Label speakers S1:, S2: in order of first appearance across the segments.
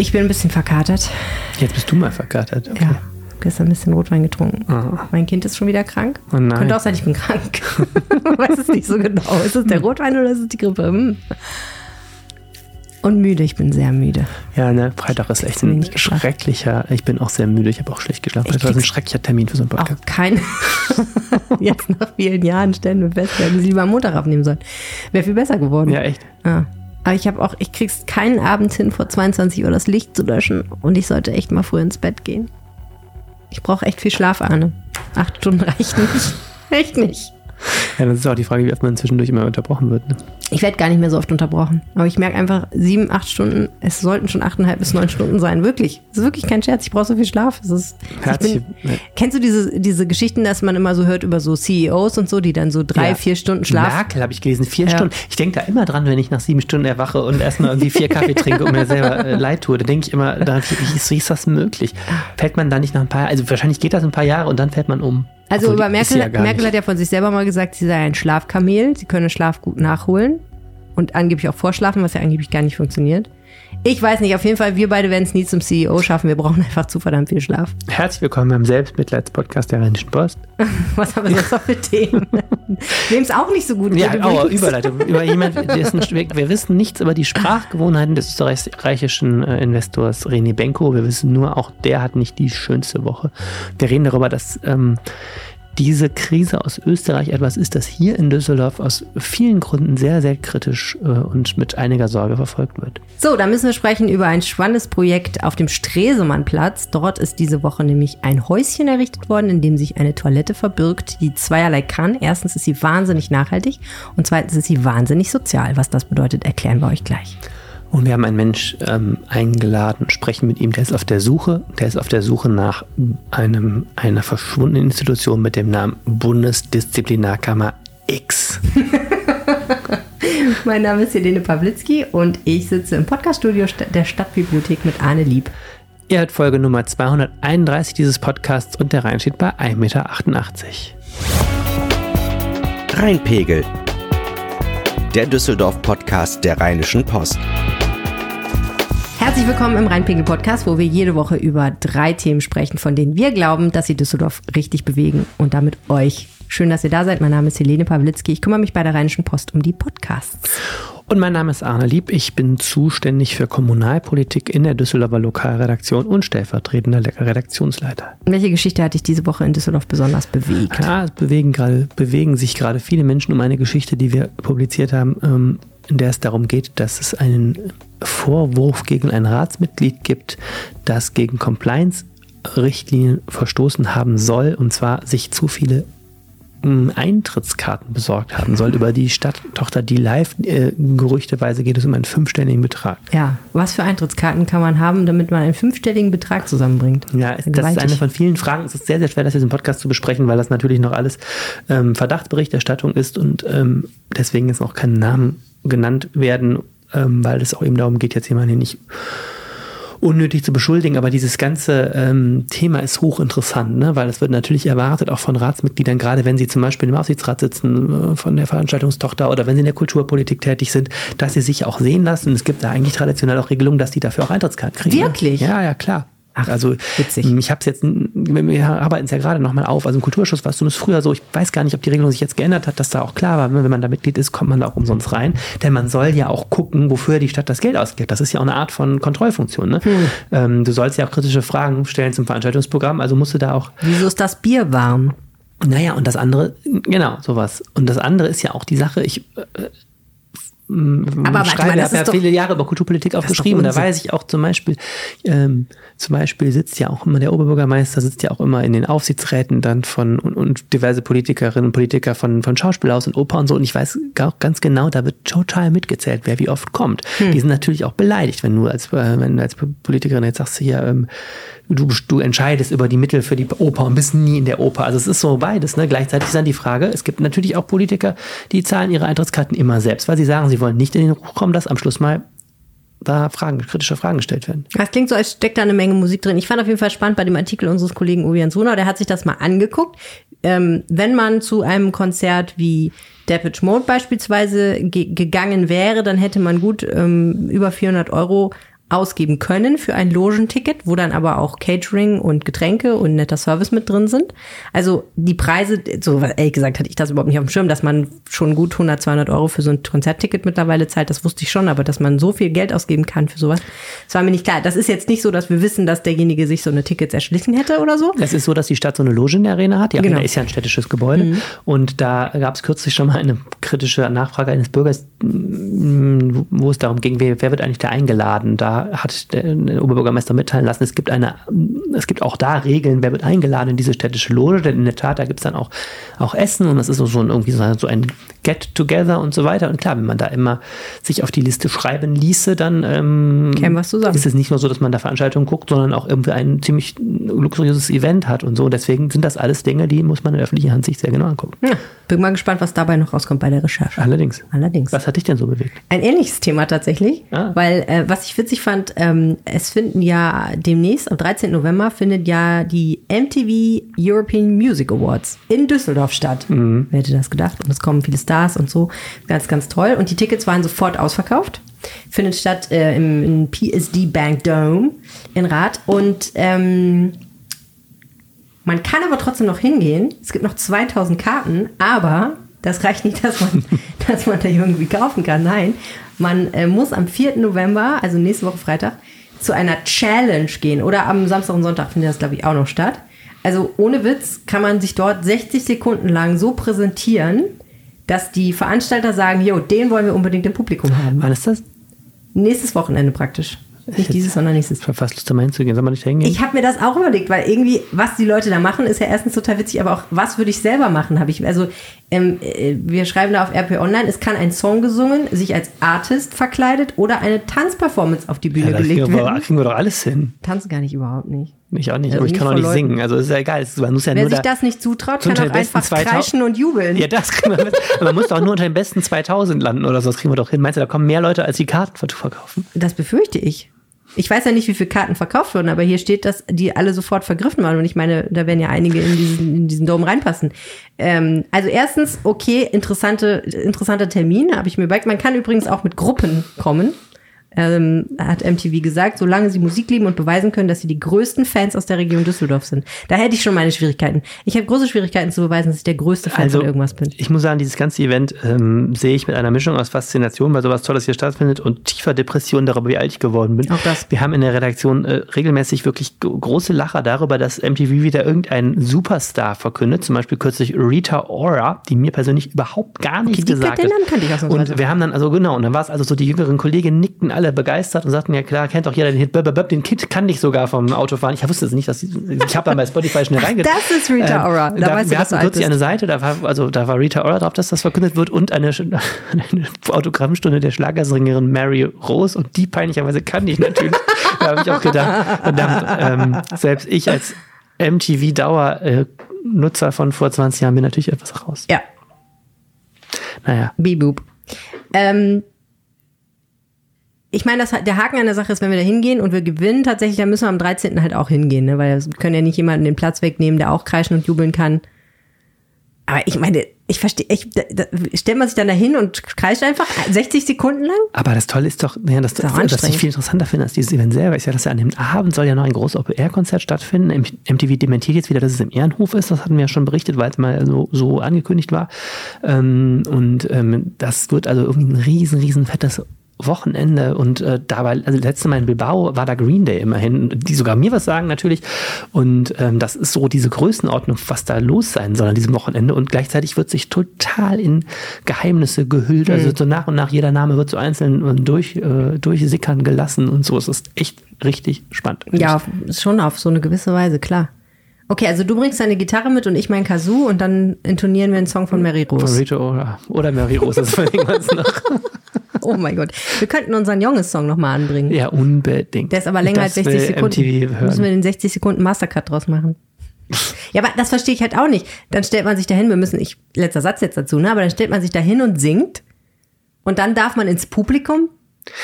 S1: Ich bin ein bisschen verkatert.
S2: Jetzt bist du mal verkatert. Okay.
S1: Ja. Gestern ein bisschen Rotwein getrunken.
S2: Ah.
S1: Mein Kind ist schon wieder krank.
S2: Oh nein.
S1: Könnte auch sein, ich bin krank. weiß es nicht so genau. Ist es der Rotwein oder ist es die Grippe? Hm. Und müde, ich bin sehr müde.
S2: Ja, ne, Freitag ist echt ein schrecklicher. Ich bin auch sehr müde. Ich habe auch schlecht geschlafen. Das war ein schrecklicher Termin für so einen
S1: Auch
S2: Podcast.
S1: kein. Jetzt nach vielen Jahren stellen wir fest, wir hätten sie lieber am Montag abnehmen sollen. Wäre viel besser geworden.
S2: Ja, echt.
S1: Ja. Aber ich habe auch, ich krieg's keinen Abend hin, vor 22 Uhr das Licht zu löschen. Und ich sollte echt mal früh ins Bett gehen. Ich brauche echt viel Schlaf, Arne. Acht Stunden reichen nicht. Echt nicht.
S2: Ja, das ist auch die Frage, wie oft man zwischendurch immer unterbrochen wird. Ne?
S1: Ich werde gar nicht mehr so oft unterbrochen. Aber ich merke einfach, sieben, acht Stunden, es sollten schon achteinhalb bis neun Stunden sein. Wirklich. Das ist wirklich kein Scherz. Ich brauche so viel Schlaf. Ist, bin, kennst du diese, diese Geschichten, dass man immer so hört über so CEOs und so, die dann so drei,
S2: Ja.
S1: vier Stunden Schlaf
S2: Merkel habe ich gelesen, vier
S1: Ja.
S2: Stunden. Ich denke da immer dran, wenn ich nach sieben Stunden erwache und erstmal irgendwie vier Kaffee trinke und mir selber äh, leid tue. Da denke ich immer, daran, wie, ist, wie ist das möglich? Fällt man da nicht nach ein paar also wahrscheinlich geht das ein paar Jahre und dann fällt man um.
S1: Also
S2: Obwohl,
S1: über Merkel,
S2: ja
S1: Merkel hat ja von sich selber mal gesagt, sie sei ein Schlafkamel, sie könne Schlaf gut nachholen und angeblich auch vorschlafen, was ja angeblich gar nicht funktioniert. Ich weiß nicht, auf jeden Fall, wir beide werden es nie zum CEO schaffen. Wir brauchen einfach zu verdammt viel Schlaf.
S2: Herzlich willkommen beim Selbstmitleidspodcast der Rheinischen Post.
S1: Was haben wir sonst noch für Themen? Dem es auch nicht so gut
S2: Ja,
S1: übrigens.
S2: Überleitung. Über jemand, dessen, wir, wir wissen nichts über die Sprachgewohnheiten des österreichischen äh, Investors René Benko. Wir wissen nur, auch der hat nicht die schönste Woche. Wir reden darüber, dass ähm, diese Krise aus Österreich etwas ist, das hier in Düsseldorf aus vielen Gründen sehr, sehr kritisch äh, und mit einiger Sorge verfolgt wird.
S1: So, da müssen wir sprechen über ein spannendes Projekt auf dem Stresemannplatz. Dort ist diese Woche nämlich ein Häuschen errichtet worden, in dem sich eine Toilette verbirgt, die zweierlei kann. Erstens ist sie wahnsinnig nachhaltig und zweitens ist sie wahnsinnig sozial. Was das bedeutet, erklären wir euch gleich.
S2: Und wir haben einen Mensch ähm, eingeladen, sprechen mit ihm, der ist auf der Suche, der ist auf der Suche nach einem, einer verschwundenen Institution mit dem Namen Bundesdisziplinarkammer X.
S1: Mein Name ist Helene Pawlitzki und ich sitze im Podcaststudio St- der Stadtbibliothek mit Arne Lieb.
S2: Ihr hört Folge Nummer 231 dieses Podcasts und der Rhein steht bei 1,88 Meter.
S3: Rheinpegel. Der Düsseldorf-Podcast der Rheinischen Post.
S1: Herzlich willkommen im Rheinpegel-Podcast, wo wir jede Woche über drei Themen sprechen, von denen wir glauben, dass sie Düsseldorf richtig bewegen und damit euch. Schön, dass ihr da seid. Mein Name ist Helene Pawlitzki. Ich kümmere mich bei der Rheinischen Post um die Podcasts.
S2: Und mein Name ist Arne Lieb. Ich bin zuständig für Kommunalpolitik in der Düsseldorfer Lokalredaktion und stellvertretender Redaktionsleiter.
S1: Welche Geschichte hat dich diese Woche in Düsseldorf besonders bewegt?
S2: Ja, es bewegen, gerade, bewegen sich gerade viele Menschen um eine Geschichte, die wir publiziert haben, ähm, in der es darum geht, dass es einen Vorwurf gegen ein Ratsmitglied gibt, das gegen Compliance-Richtlinien verstoßen haben soll, und zwar sich zu viele Eintrittskarten besorgt haben soll über die Stadttochter, die live, äh, gerüchteweise geht es um einen fünfstelligen Betrag.
S1: Ja, was für Eintrittskarten kann man haben, damit man einen fünfstelligen Betrag zusammenbringt?
S2: Ja, es, das ist eine von vielen Fragen. Es ist sehr, sehr schwer, das jetzt im Podcast zu besprechen, weil das natürlich noch alles ähm, Verdachtsberichterstattung ist und ähm, deswegen jetzt auch keine Namen genannt werden, ähm, weil es auch eben darum geht, jetzt jemanden hier nicht unnötig zu beschuldigen, aber dieses ganze ähm, Thema ist hochinteressant, ne? weil es wird natürlich erwartet, auch von Ratsmitgliedern, gerade wenn sie zum Beispiel im Aufsichtsrat sitzen, äh, von der Veranstaltungstochter oder wenn sie in der Kulturpolitik tätig sind, dass sie sich auch sehen lassen. Es gibt da eigentlich traditionell auch Regelungen, dass die dafür auch Eintrittskarten kriegen. ne?
S1: Wirklich?
S2: Ja, ja, klar.
S1: Ach,
S2: also
S1: witzig.
S2: ich habe es jetzt, wir arbeiten es ja gerade nochmal auf. Also im Kulturschuss war es zumindest früher so. Ich weiß gar nicht, ob die Regelung sich jetzt geändert hat, dass da auch klar war, wenn man da Mitglied ist, kommt man da auch umsonst rein. Denn man soll ja auch gucken, wofür die Stadt das Geld ausgibt. Das ist ja auch eine Art von Kontrollfunktion. Ne?
S1: Hm.
S2: Ähm, du sollst ja auch kritische Fragen stellen zum Veranstaltungsprogramm. Also musst du da auch
S1: Wieso ist das Bier warm?
S2: naja, und das andere, genau, sowas. Und das andere ist ja auch die Sache, ich äh,
S1: Aber warte
S2: schreibe,
S1: mal, das
S2: habe ja viele Jahre über Kulturpolitik aufgeschrieben. Und da weiß ich auch zum Beispiel, ähm, zum Beispiel sitzt ja auch immer der Oberbürgermeister, sitzt ja auch immer in den Aufsichtsräten dann von und, und diverse Politikerinnen und Politiker von, von Schauspielhaus und Oper und so. Und ich weiß auch ganz genau, da wird total mitgezählt, wer wie oft kommt.
S1: Hm.
S2: Die sind natürlich auch beleidigt, wenn du als, äh, wenn du als Politikerin jetzt sagst, hier, ähm, du, du entscheidest über die Mittel für die Oper und bist nie in der Oper. Also es ist so beides. Ne? Gleichzeitig ist dann die Frage, es gibt natürlich auch Politiker, die zahlen ihre Eintrittskarten immer selbst, weil sie sagen, sie wollen nicht in den Ruch kommen, dass am Schluss mal da Fragen, kritische Fragen gestellt werden.
S1: Das klingt so, als steckt da eine Menge Musik drin. Ich fand auf jeden Fall spannend bei dem Artikel unseres Kollegen Uwe Sunau, der hat sich das mal angeguckt. Ähm, wenn man zu einem Konzert wie Depeche Mode beispielsweise ge gegangen wäre, dann hätte man gut ähm, über 400 Euro ausgeben können für ein Logenticket, wo dann aber auch Catering und Getränke und netter Service mit drin sind. Also die Preise, so ehrlich gesagt hatte ich das überhaupt nicht auf dem Schirm, dass man schon gut 100, 200 Euro für so ein Konzertticket mittlerweile zahlt, das wusste ich schon, aber dass man so viel Geld ausgeben kann für sowas, das war mir nicht klar. Das ist jetzt nicht so, dass wir wissen, dass derjenige sich so eine Tickets erschlichen hätte oder so.
S2: Es ist so, dass die Stadt so eine Loge in der Arena hat. Die Arena
S1: Genau.
S2: ist ja ein städtisches Gebäude.
S1: Mhm.
S2: Und da gab es kürzlich schon mal eine kritische Nachfrage eines Bürgers, wo es darum ging, wer, wer wird eigentlich da eingeladen? Da hat der, Oberbürgermeister mitteilen lassen, es gibt eine, es gibt auch da Regeln, wer wird eingeladen in diese städtische Loge, denn in der Tat, da gibt es dann auch, auch Essen und das ist so ein, irgendwie so ein, so ein Get-Together und so weiter. Und klar, wenn man da immer sich auf die Liste schreiben ließe, dann ähm, ist es nicht nur so, dass man da Veranstaltungen guckt, sondern auch irgendwie ein ziemlich luxuriöses Event hat und so. Deswegen sind das alles Dinge, die muss man in öffentlicher Hand sich sehr genau angucken.
S1: Ja, bin mal gespannt, was dabei noch rauskommt bei der Recherche.
S2: Allerdings.
S1: Allerdings.
S2: Was hat dich denn so bewegt?
S1: Ein ähnliches Thema tatsächlich,
S2: Ah.
S1: weil äh, was ich witzig fand, ähm, es finden ja demnächst, am 13. November, findet ja die MTV European Music Awards in Düsseldorf statt.
S2: Mhm.
S1: Wer hätte das gedacht? Und es kommen viele Stars und so. Ganz, ganz toll. Und die Tickets waren sofort ausverkauft. Findet statt äh, im, im PSD Bank Dome in Rath. Und ähm, man kann aber trotzdem noch hingehen. Es gibt noch 2000 Karten, aber das reicht nicht, dass man, dass man da irgendwie kaufen kann. Nein, man äh, muss am 4. November, also nächste Woche Freitag, zu einer Challenge gehen. Oder am Samstag und Sonntag findet das, glaube ich, auch noch statt. Also ohne Witz kann man sich dort 60 Sekunden lang so präsentieren, dass die Veranstalter sagen, jo, den wollen wir unbedingt im Publikum haben.
S2: Wann ist das?
S1: Nächstes Wochenende praktisch. Nicht dieses, sondern nächstes.
S2: Ich habe fast Lust, da mal hinzugehen. Soll man nicht da hingehen?
S1: Ich habe mir das auch überlegt, weil irgendwie, was die Leute da machen, ist ja erstens total witzig, aber auch, was würde ich selber machen, habe ich. Also, ähm, äh, wir schreiben da auf RP Online, es kann ein Song gesungen, sich als Artist verkleidet oder eine Tanzperformance auf die Bühne
S2: ja,
S1: gelegt
S2: kriegen wir,
S1: werden.
S2: kriegen wir doch alles hin.
S1: Tanzen gar nicht überhaupt nicht.
S2: Ich auch nicht,
S1: Also
S2: aber ich kann auch nicht
S1: Leuten.
S2: singen. Also ist ja egal. Es- Man muss ja
S1: Wer
S2: nur
S1: sich
S2: da,
S1: das nicht zutraut, kann auch einfach
S2: 2000
S1: kreischen und jubeln.
S2: Ja, das kriegen wir mit. Aber man muss doch nur unter den besten 2000 landen oder so. Das kriegen wir doch hin. Meinst du, da kommen mehr Leute, als die Karten ver- verkaufen?
S1: Das befürchte ich. Ich weiß ja nicht, wie viele Karten verkauft wurden, aber hier steht, dass die alle sofort vergriffen waren. Und ich meine, da werden ja einige in diesen, in diesen Dom reinpassen. Ähm, also erstens, okay, interessante, interessanter Termin, habe ich mir überlegt. Man kann übrigens auch mit Gruppen kommen. Ähm, hat MTV gesagt, solange sie Musik lieben und beweisen können, dass sie die größten Fans aus der Region Düsseldorf sind. Da hätte ich schon meine Schwierigkeiten. Ich habe große Schwierigkeiten zu beweisen, dass ich der größte Fan
S2: Also,
S1: von irgendwas bin.
S2: ich muss sagen, dieses ganze Event ähm, sehe ich mit einer Mischung aus Faszination, weil sowas Tolles hier stattfindet und tiefer Depression darüber, wie alt ich geworden bin.
S1: Auch das.
S2: Wir haben in der Redaktion äh, regelmäßig wirklich große Lacher darüber, dass MTV wieder irgendeinen Superstar verkündet. Zum Beispiel kürzlich Rita Ora, die mir persönlich überhaupt gar nichts
S1: die-
S2: gesagt hat. Und wir haben dann, also genau, und dann war es also so, die jüngeren Kollegen nickten alle begeistert und sagten, ja klar, kennt doch jeder den Hit, Böp, den Kid kann ich sogar vom Autofahren. Ich wusste es nicht, dass ich, ich habe dann bei Spotify schnell reingegangen.
S1: das ist Rita Ora. Da
S2: Da,
S1: weißt
S2: wir
S1: du
S2: hatten kürzlich eine Seite, da war, also da war Rita Ora drauf, dass das verkündet wird und eine, eine Autogrammstunde der Schlagersängerin Mary Rose und die peinlicherweise kannte ich natürlich. da habe ich auch gedacht, verdammt, ähm, selbst ich als MTV-Dauer-Nutzer von vor 20 Jahren bin natürlich etwas raus.
S1: Ja,
S2: Naja,
S1: Bibub. Ähm, ich meine, das, der Haken an der Sache ist, wenn wir da hingehen und wir gewinnen, tatsächlich, dann müssen wir am 13. halt auch hingehen, ne? weil wir können ja nicht jemanden den Platz wegnehmen, der auch kreischen und jubeln kann. Aber ich meine, ich verstehe, ich, da, da, stellt man sich dann da hin und kreischt einfach 60 Sekunden lang?
S2: aber das Tolle ist doch, ja, das, das, was ich viel interessanter finde als dieses Event selber, ist ja, dass ja an dem Abend soll ja noch ein großes Open-Air-Konzert stattfinden. MTV dementiert jetzt wieder, dass es im Ehrenhof ist. Das hatten wir ja schon berichtet, weil es mal so, so angekündigt war. Ähm, und ähm, das wird also irgendwie ein riesen, riesen fettes Wochenende und äh, da war, also letzte Mal in Bilbao war da Green Day immerhin, die sogar mir was sagen natürlich und ähm, das ist so diese Größenordnung, was da los sein soll an diesem Wochenende und gleichzeitig wird sich total in Geheimnisse gehüllt, also so nach und nach jeder Name wird so einzeln äh, durch, äh, durchsickern gelassen und so, es ist echt richtig spannend.
S1: Ja, schon auf so eine gewisse Weise, klar. Okay, also du bringst deine Gitarre mit und ich mein Kazoo und dann intonieren wir einen Song von Mary Rose.
S2: Rita Ora oder Mary Rose, das verlegen wir uns noch.
S1: Oh mein Gott. Wir könnten unseren Jonges-Song nochmal anbringen.
S2: Ja, unbedingt.
S1: Der ist aber länger
S2: Das
S1: als 60
S2: will
S1: Sekunden. Müssen wir den 60 Sekunden Mastercut draus machen. Ja, aber das verstehe ich halt auch nicht. Dann stellt man sich dahin, wir müssen, ich, letzter Satz jetzt dazu, ne? Aber dann stellt man sich dahin und singt und dann darf man ins Publikum.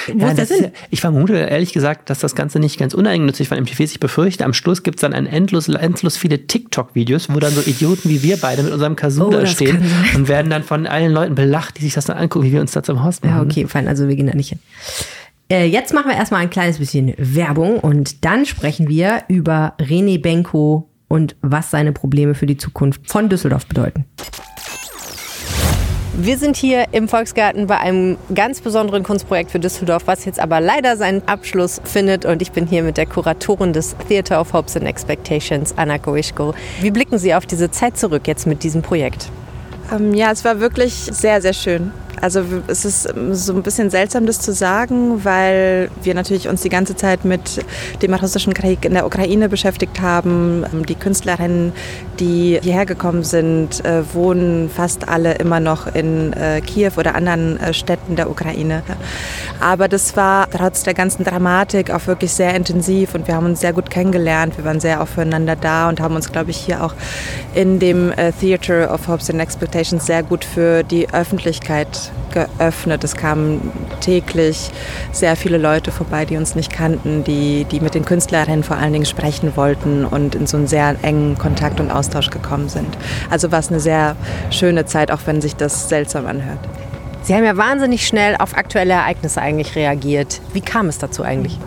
S1: Wo
S2: Ja,
S1: ist
S2: das ja, ich vermute ehrlich gesagt, dass das Ganze nicht ganz uneigennützig von MTV ist. Ich befürchte, am Schluss gibt es dann ein endlos, endlos viele TikTok-Videos, wo dann so Idioten wie wir beide mit unserem Kazoo
S1: Oh,
S2: da stehen und werden dann von allen Leuten belacht, die sich das dann angucken, wie wir uns da zum Host machen.
S1: Ja, okay, fein, also wir gehen da nicht hin. Äh, jetzt machen wir erstmal ein kleines bisschen Werbung und dann sprechen wir über René Benko und was seine Probleme für die Zukunft von Düsseldorf bedeuten. Wir sind hier im Volksgarten bei einem ganz besonderen Kunstprojekt für Düsseldorf, was jetzt aber leider seinen Abschluss findet. Und ich bin hier mit der Kuratorin des Theater of Hopes and Expectations, Anna Koischko. Wie blicken Sie auf diese Zeit zurück jetzt mit diesem Projekt?
S4: Ähm, ja, es war wirklich sehr, sehr schön. Also es ist ähm, so ein bisschen seltsam, das zu sagen, weil wir natürlich uns die ganze Zeit mit dem russischen Krieg in der Ukraine beschäftigt haben. Ähm, die Künstlerinnen, die hierher gekommen sind, äh, wohnen fast alle immer noch in äh, Kiew oder anderen äh, Städten der Ukraine. Aber das war trotz der ganzen Dramatik auch wirklich sehr intensiv und wir haben uns sehr gut kennengelernt. Wir waren sehr aufeinander da und haben uns, glaube ich, hier auch in dem Theater of Hopes and Expectations sehr gut für die Öffentlichkeit geöffnet. Es kamen täglich sehr viele Leute vorbei, die uns nicht kannten, die, die mit den Künstlerinnen vor allen Dingen sprechen wollten und in so einen sehr engen Kontakt und Austausch gekommen sind. Also war es eine sehr schöne Zeit, auch wenn sich das seltsam anhört.
S1: Sie haben ja wahnsinnig schnell auf aktuelle Ereignisse eigentlich reagiert. Wie kam es dazu eigentlich?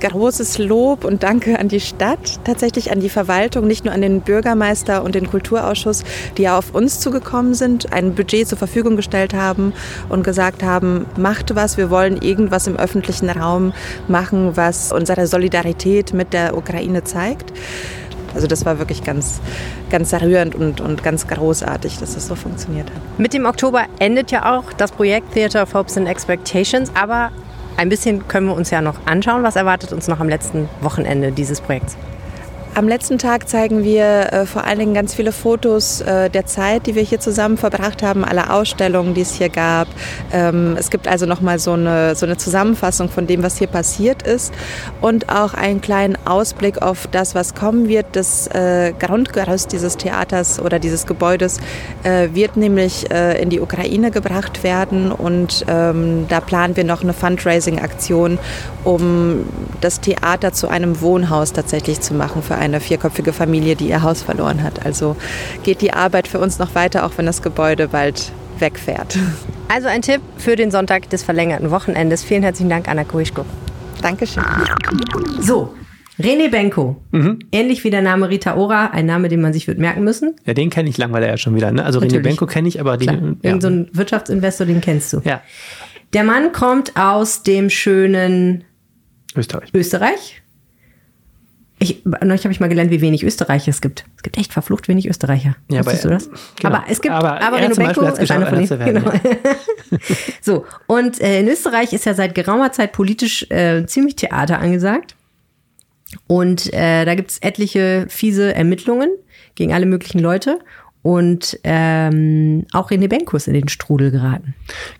S4: Großes Lob und Danke an die Stadt, tatsächlich an die Verwaltung, nicht nur an den Bürgermeister und den Kulturausschuss, die ja auf uns zugekommen sind, ein Budget zur Verfügung gestellt haben und gesagt haben, macht was, wir wollen irgendwas im öffentlichen Raum machen, was unsere Solidarität mit der Ukraine zeigt. Also das war wirklich ganz, ganz rührend und, und ganz großartig, dass das so funktioniert hat.
S1: Mit dem Oktober endet ja auch das Projekt Theater of Hopes and Expectations, aber ein bisschen können wir uns ja noch anschauen. Was erwartet uns noch am letzten Wochenende dieses Projekts?
S4: Am letzten Tag zeigen wir äh, vor allen Dingen ganz viele Fotos äh, der Zeit, die wir hier zusammen verbracht haben, aller Ausstellungen, die es hier gab. Ähm, es gibt also nochmal so eine, so eine Zusammenfassung von dem, was hier passiert ist und auch einen kleinen Ausblick auf das, was kommen wird. Das äh, Grundgerüst dieses Theaters oder dieses Gebäudes äh, wird nämlich äh, in die Ukraine gebracht werden und ähm, da planen wir noch eine Fundraising-Aktion, um das Theater zu einem Wohnhaus tatsächlich zu machen für eine vierköpfige Familie, die ihr Haus verloren hat. Also geht die Arbeit für uns noch weiter, auch wenn das Gebäude bald wegfährt.
S1: Also ein Tipp für den Sonntag des verlängerten Wochenendes. Vielen herzlichen Dank, Anna Kuischko.
S4: Dankeschön.
S1: So, René Benko. Mhm. Ähnlich wie der Name Rita Ora, ein Name, den man sich wird merken müssen.
S2: Ja, den kenne ich langweilig ja schon wieder. Ne? Also Natürlich. René Benko kenne ich, aber den.
S1: Ja. Irgend so ein Wirtschaftsinvestor, den kennst du.
S2: Ja.
S1: Der Mann kommt aus dem schönen
S2: Österreich.
S1: Österreich. Ich, neulich habe ich mal gelernt, wie wenig Österreicher es gibt. Es gibt echt verflucht wenig Österreicher. Ja, Wusstest aber, du das? Genau. Aber es gibt,
S2: aber,
S1: aber
S2: Reno Benko ist einer von denen. Genau.
S1: So, und äh, in Österreich ist ja seit geraumer Zeit politisch äh, ziemlich Theater angesagt. Und äh, da gibt es etliche fiese Ermittlungen gegen alle möglichen Leute und ähm, auch René Benko ist in den Strudel geraten.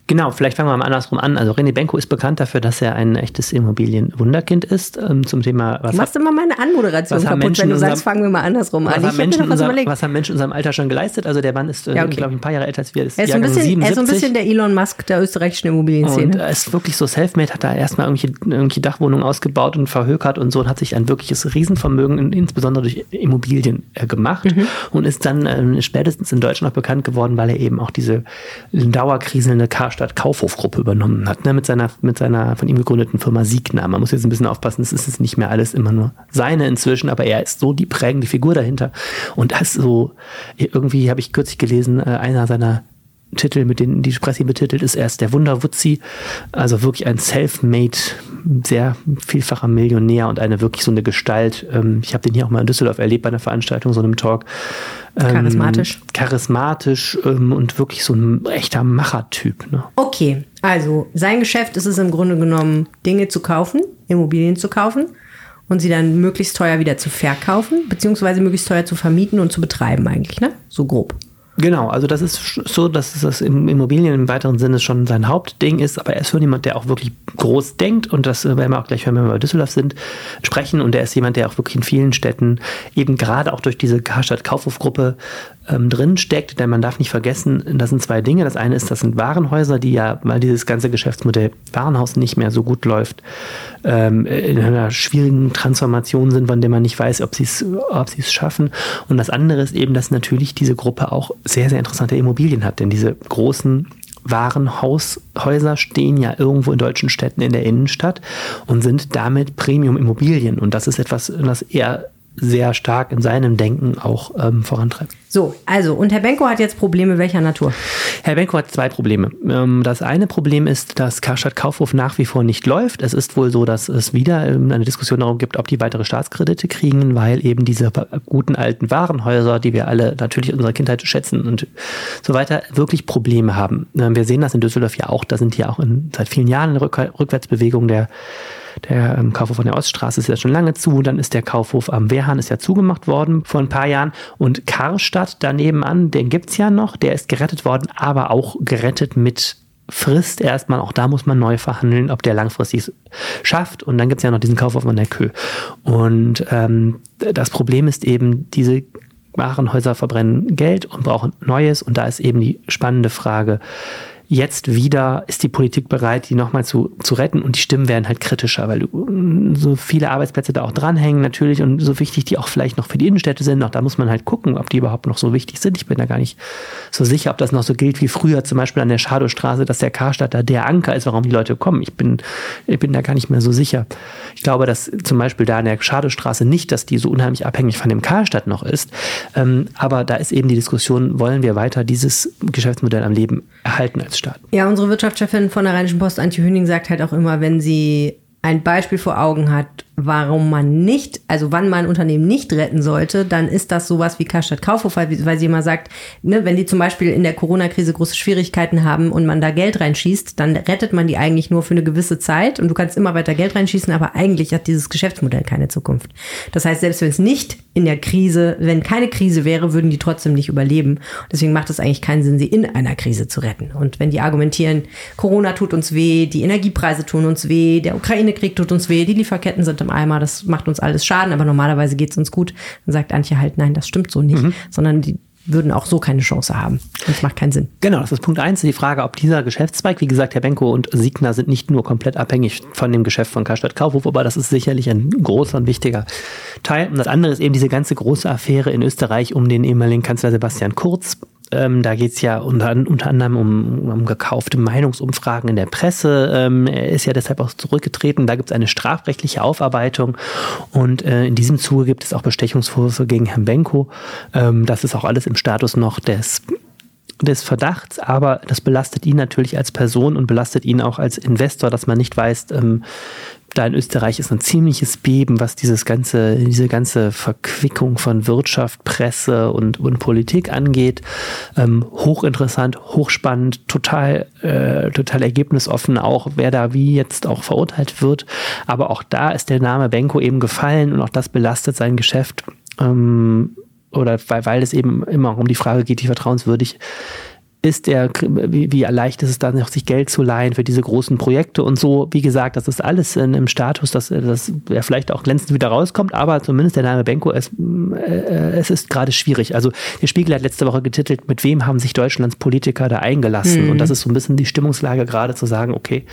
S2: Genau, vielleicht fangen wir mal andersrum an. Also René Benko ist bekannt dafür, dass er ein echtes Immobilienwunderkind ist. Ähm, zum Thema,
S1: was du machst hat, immer meine Anmoderation kaputt, wenn du sagst, fangen wir mal andersrum an.
S2: Haben Menschen was, unser, was haben Menschen in unserem Alter schon geleistet? Also der Mann ist, äh, ja, okay. glaube ich, ein paar Jahre älter als wir.
S1: Ist er, ist ein bisschen, er ist so ein bisschen der Elon Musk der österreichischen Immobilienszene.
S2: Und er ist wirklich so selfmade, hat da erstmal irgendwelche, irgendwelche Dachwohnungen ausgebaut und verhökert und so und hat sich ein wirkliches Riesenvermögen, insbesondere durch Immobilien, äh, gemacht mhm. und ist dann äh, spätestens in Deutschland bekannt geworden, weil er eben auch diese dauerkriselnde Karstadt Kaufhofgruppe übernommen hat, ne, mit seiner, mit seiner von ihm gegründeten Firma Signa. Man muss jetzt ein bisschen aufpassen, es ist nicht mehr alles immer nur seine inzwischen, aber er ist so die prägende Figur dahinter. Und das so, irgendwie habe ich kürzlich gelesen, äh, einer seiner Titel, mit denen die Presse betitelt ist, er ist der Wunderwutzi, also wirklich ein self-made, sehr vielfacher Millionär und eine wirklich so eine Gestalt. Ähm, ich habe den hier auch mal in Düsseldorf erlebt bei einer Veranstaltung, so einem Talk.
S1: Ähm, charismatisch.
S2: Charismatisch ähm, und wirklich so ein echter Machertyp. Ne?
S1: Okay, also sein Geschäft ist es im Grunde genommen, Dinge zu kaufen, Immobilien zu kaufen und sie dann möglichst teuer wieder zu verkaufen, beziehungsweise möglichst teuer zu vermieten und zu betreiben eigentlich, ne? So grob.
S2: Genau, also das ist so, dass das Immobilien im weiteren Sinne schon sein Hauptding ist, aber er ist schon jemand, der auch wirklich groß denkt und das werden wir auch gleich, wenn wir bei Düsseldorf sind, sprechen und er ist jemand, der auch wirklich in vielen Städten eben gerade auch durch diese Karstadt-Kaufhofgruppe ähm, drin steckt, denn man darf nicht vergessen, das sind zwei Dinge. Das eine ist, das sind Warenhäuser, die ja, weil dieses ganze Geschäftsmodell Warenhaus nicht mehr so gut läuft, ähm, in einer schwierigen Transformation sind, von der man nicht weiß, ob sie ob es schaffen. Und das andere ist eben, dass natürlich diese Gruppe auch sehr, sehr interessante Immobilien hat, denn diese großen Warenhaushäuser stehen ja irgendwo in deutschen Städten in der Innenstadt und sind damit Premium-Immobilien. Und das ist etwas, was eher sehr stark in seinem Denken auch ähm, vorantreibt.
S1: So, also, und Herr Benko hat jetzt Probleme welcher Natur?
S2: Herr Benko hat zwei Probleme. Ähm, das eine Problem ist, dass Karstadt Kaufhof nach wie vor nicht läuft. Es ist wohl so, dass es wieder ähm, eine Diskussion darum gibt, ob die weitere Staatskredite kriegen, weil eben diese guten alten Warenhäuser, die wir alle natürlich in unserer Kindheit schätzen und so weiter, wirklich Probleme haben. Ähm, wir sehen das in Düsseldorf ja auch. Da sind hier auch in, seit vielen Jahren eine Rückwärtsbewegung der der Kaufhof an der Oststraße ist ja schon lange zu. Dann ist der Kaufhof am Wehrhahn ist ja zugemacht worden vor ein paar Jahren. Und Karstadt daneben an, den gibt es ja noch. Der ist gerettet worden, aber auch gerettet mit Frist erstmal, auch da muss man neu verhandeln, ob der langfristig schafft. Und dann gibt es ja noch diesen Kaufhof an der Kö. Und ähm, das Problem ist eben, diese Warenhäuser verbrennen Geld und brauchen Neues. Und da ist eben die spannende Frage, jetzt wieder ist die Politik bereit, die nochmal zu, zu retten und die Stimmen werden halt kritischer, weil so viele Arbeitsplätze da auch dranhängen natürlich und so wichtig die auch vielleicht noch für die Innenstädte sind, auch da muss man halt gucken, ob die überhaupt noch so wichtig sind. Ich bin da gar nicht so sicher, ob das noch so gilt wie früher, zum Beispiel an der Schadowstraße, dass der Karstadt da der Anker ist, warum die Leute kommen. Ich bin, ich bin da gar nicht mehr so sicher. Ich glaube, dass zum Beispiel da an der Schadowstraße nicht, dass die so unheimlich abhängig von dem Karstadt noch ist, ähm, aber da ist eben die Diskussion, wollen wir weiter dieses Geschäftsmodell am Leben erhalten als Staat.
S1: Ja, unsere Wirtschaftschefin von der Rheinischen Post, Antje Hüning, sagt halt auch immer, wenn sie ein Beispiel vor Augen hat, warum man nicht, also wann man ein Unternehmen nicht retten sollte, dann ist das sowas wie Karstadt Kaufhof, weil, weil sie immer sagt, ne, wenn die zum Beispiel in der Corona-Krise große Schwierigkeiten haben und man da Geld reinschießt, dann rettet man die eigentlich nur für eine gewisse Zeit und du kannst immer weiter Geld reinschießen, aber eigentlich hat dieses Geschäftsmodell keine Zukunft. Das heißt, selbst wenn es nicht in der Krise, wenn keine Krise wäre, würden die trotzdem nicht überleben. Deswegen macht es eigentlich keinen Sinn, sie in einer Krise zu retten. Und wenn die argumentieren, Corona tut uns weh, die Energiepreise tun uns weh, der Ukraine-Krieg tut uns weh, die Lieferketten sind im Eimer, das macht uns alles Schaden, aber normalerweise geht es uns gut. Dann sagt Antje halt, nein, das stimmt so nicht, mhm. sondern die würden auch so keine Chance haben. Das macht keinen Sinn.
S2: Genau, das ist Punkt eins. Die Frage, ob dieser Geschäftszweig, wie gesagt, Herr Benko und Signa sind nicht nur komplett abhängig von dem Geschäft von Karstadt Kaufhof, aber das ist sicherlich ein großer und wichtiger Teil. Und das andere ist eben diese ganze große Affäre in Österreich um den ehemaligen Kanzler Sebastian Kurz. Ähm, da geht es ja unter, unter anderem um, um, gekaufte Meinungsumfragen in der Presse. Ähm, er ist ja deshalb auch zurückgetreten. Da gibt es eine strafrechtliche Aufarbeitung. Und äh, in diesem Zuge gibt es auch Bestechungsvorwürfe gegen Herrn Benko. Ähm, das ist auch alles im Status noch des des Verdachts, aber das belastet ihn natürlich als Person und belastet ihn auch als Investor, dass man nicht weiß, ähm, da in Österreich ist ein ziemliches Beben, was dieses ganze, diese ganze Verquickung von Wirtschaft, Presse und, und Politik angeht. Ähm, hochinteressant, hochspannend, total, äh, total ergebnisoffen auch, wer da wie jetzt auch verurteilt wird. Aber auch da ist der Name Benko eben gefallen und auch das belastet sein Geschäft. Ähm, oder weil, weil es eben immer um die Frage geht, wie vertrauenswürdig ist er, wie, wie leicht ist es dann noch, sich Geld zu leihen für diese großen Projekte und so. Wie gesagt, das ist alles in einem Status, dass, dass er vielleicht auch glänzend wieder rauskommt, aber zumindest der Name Benko, es, äh, es ist gerade schwierig. Also der Spiegel hat letzte Woche getitelt, mit wem haben sich Deutschlands Politiker da eingelassen? Mhm. Und das ist so ein bisschen die Stimmungslage gerade zu sagen, okay,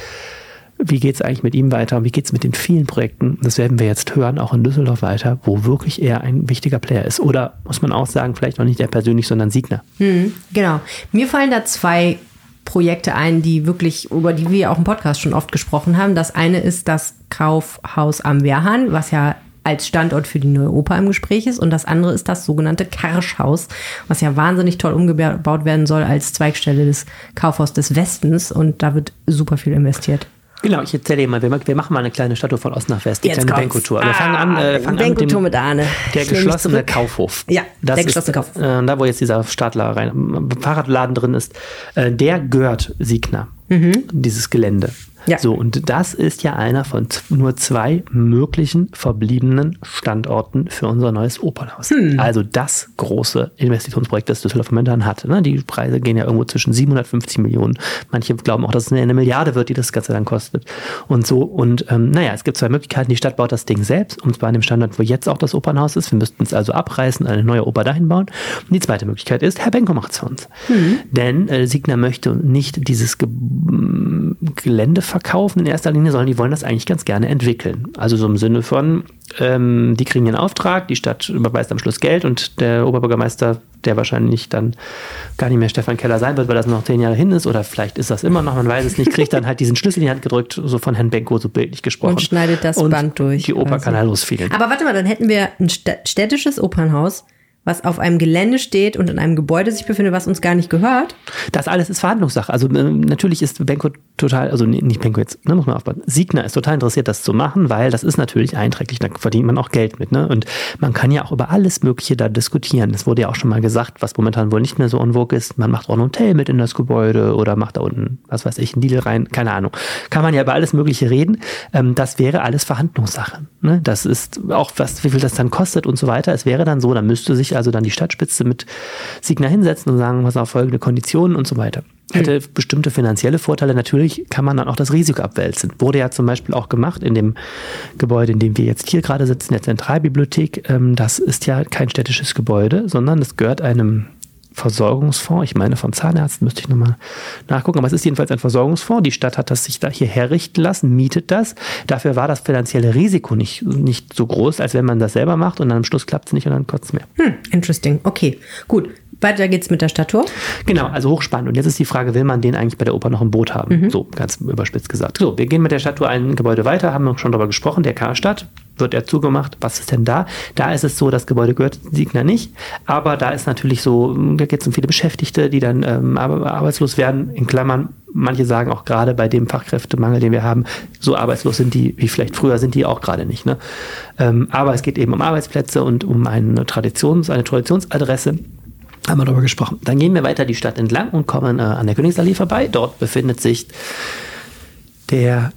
S2: wie geht es eigentlich mit ihm weiter? Wie geht es mit den vielen Projekten? Das werden wir jetzt hören, auch in Düsseldorf weiter, wo wirklich er ein wichtiger Player ist. Oder muss man auch sagen, vielleicht noch nicht er persönlich, sondern Siegner.
S1: Hm, genau. Mir fallen da zwei Projekte ein, die wirklich, über die wir auch im Podcast schon oft gesprochen haben. Das eine ist das Kaufhaus am Wehrhahn, was ja als Standort für die neue Oper im Gespräch ist. Und das andere ist das sogenannte Karschhaus, was ja wahnsinnig toll umgebaut werden soll als Zweigstelle des Kaufhaus des Westens. Und da wird super viel investiert.
S2: Genau, ich erzähle dir mal, wir, wir, machen mal eine kleine Statue von Ost nach West, die
S1: Jetzt
S2: kleine Benko-Tour. Wir fangen an, äh, fangen
S1: an
S2: mit,
S1: dem, mit Arne.
S2: Der geschlossene Kaufhof.
S1: Ja, das der geschlossene Kaufhof.
S2: Äh, da, wo jetzt dieser Stadler rein, Fahrradladen drin ist, äh, der gehört Siegner, mhm. dieses Gelände. Ja. So, und das ist ja einer von nur zwei möglichen verbliebenen Standorten für unser neues Opernhaus. Hm. Also das große Investitionsprojekt, das Düsseldorf momentan hat. Ne? Die Preise gehen ja irgendwo zwischen 750 Millionen. Manche glauben auch, dass es eine Milliarde wird, die das Ganze dann kostet. Und so, und ähm, naja, es gibt zwei Möglichkeiten. Die Stadt baut das Ding selbst, und zwar an dem Standort, wo jetzt auch das Opernhaus ist. Wir müssten es also abreißen, eine neue Oper dahin bauen. Und die zweite Möglichkeit ist, Herr Benko macht es für uns. Hm. Denn äh, Signer möchte nicht dieses Ge Gelände verkaufen in erster Linie, sondern die wollen das eigentlich ganz gerne entwickeln. Also so im Sinne von, ähm, die kriegen ihren Auftrag, die Stadt überweist am Schluss Geld und der Oberbürgermeister der wahrscheinlich dann gar nicht mehr Stefan Keller sein wird, weil das noch zehn Jahre hin ist oder vielleicht ist das immer noch, man weiß es nicht, kriegt dann halt diesen Schlüssel in die Hand gedrückt, so von Herrn Benko so bildlich gesprochen.
S1: Und schneidet das
S2: Und
S1: Band durch.
S2: Die Oper
S1: quasi.
S2: kann halt losfielen.
S1: Aber warte mal, dann hätten wir ein stä- städtisches Opernhaus, was auf einem Gelände steht und in einem Gebäude sich befindet, was uns gar nicht gehört.
S2: Das alles ist Verhandlungssache. Also ähm, natürlich ist Benko total, also nee, nicht Benko jetzt, ne, muss man aufpassen. Siegner ist total interessiert, das zu machen, weil das ist natürlich einträglich, da verdient man auch Geld mit. Ne? Und man kann ja auch über alles Mögliche da diskutieren. Es wurde ja auch schon mal gesagt, was momentan wohl nicht mehr so en vogue ist. Man macht auch ein Hotel mit in das Gebäude oder macht da unten, was weiß ich, einen Deal rein, keine Ahnung. Kann man ja über alles Mögliche reden. Ähm, das wäre alles Verhandlungssache. Ne? Das ist auch, was, wie viel das dann kostet und so weiter. Es wäre dann so, dann müsste sich also dann die Stadtspitze mit Siegner hinsetzen und sagen, was auf folgende Konditionen und so weiter. Hätte bestimmte finanzielle Vorteile. Natürlich kann man dann auch das Risiko abwälzen. Wurde ja zum Beispiel auch gemacht in dem Gebäude, in dem wir jetzt hier gerade sitzen, der Zentralbibliothek. Ähm, Das ist ja kein städtisches Gebäude, sondern es gehört einem Versorgungsfonds. Ich meine, vom Zahnarzt müsste ich nochmal nachgucken. Aber es ist jedenfalls ein Versorgungsfonds. Die Stadt hat das sich da hier herrichten lassen, mietet das. Dafür war das finanzielle Risiko nicht, nicht so groß, als wenn man das selber macht und dann am Schluss klappt es nicht und dann kotzt es mehr.
S1: Hm, interesting. Okay, gut. Weiter geht's mit der Stadttour.
S2: Genau, also hochspannend. Und jetzt ist die Frage, will man den eigentlich bei der Oper noch im Boot haben? So, ganz überspitzt gesagt. So, wir gehen mit der Stadttour ein Gebäude weiter, haben wir schon darüber gesprochen, der Karstadt. Wird er zugemacht? Was ist denn da? Da ist es so, das Gebäude gehört Siegner nicht. Aber da ist natürlich so, da geht es um viele Beschäftigte, die dann ähm, ar- arbeitslos werden. In Klammern, manche sagen auch gerade bei dem Fachkräftemangel, den wir haben, so arbeitslos sind die, wie vielleicht früher sind die auch gerade nicht. Ne? Ähm, aber es geht eben um Arbeitsplätze und um eine Traditions, eine Traditionsadresse. Haben wir darüber gesprochen. Dann gehen wir weiter die Stadt entlang und kommen äh, an der Königsallee vorbei. Dort befindet sich der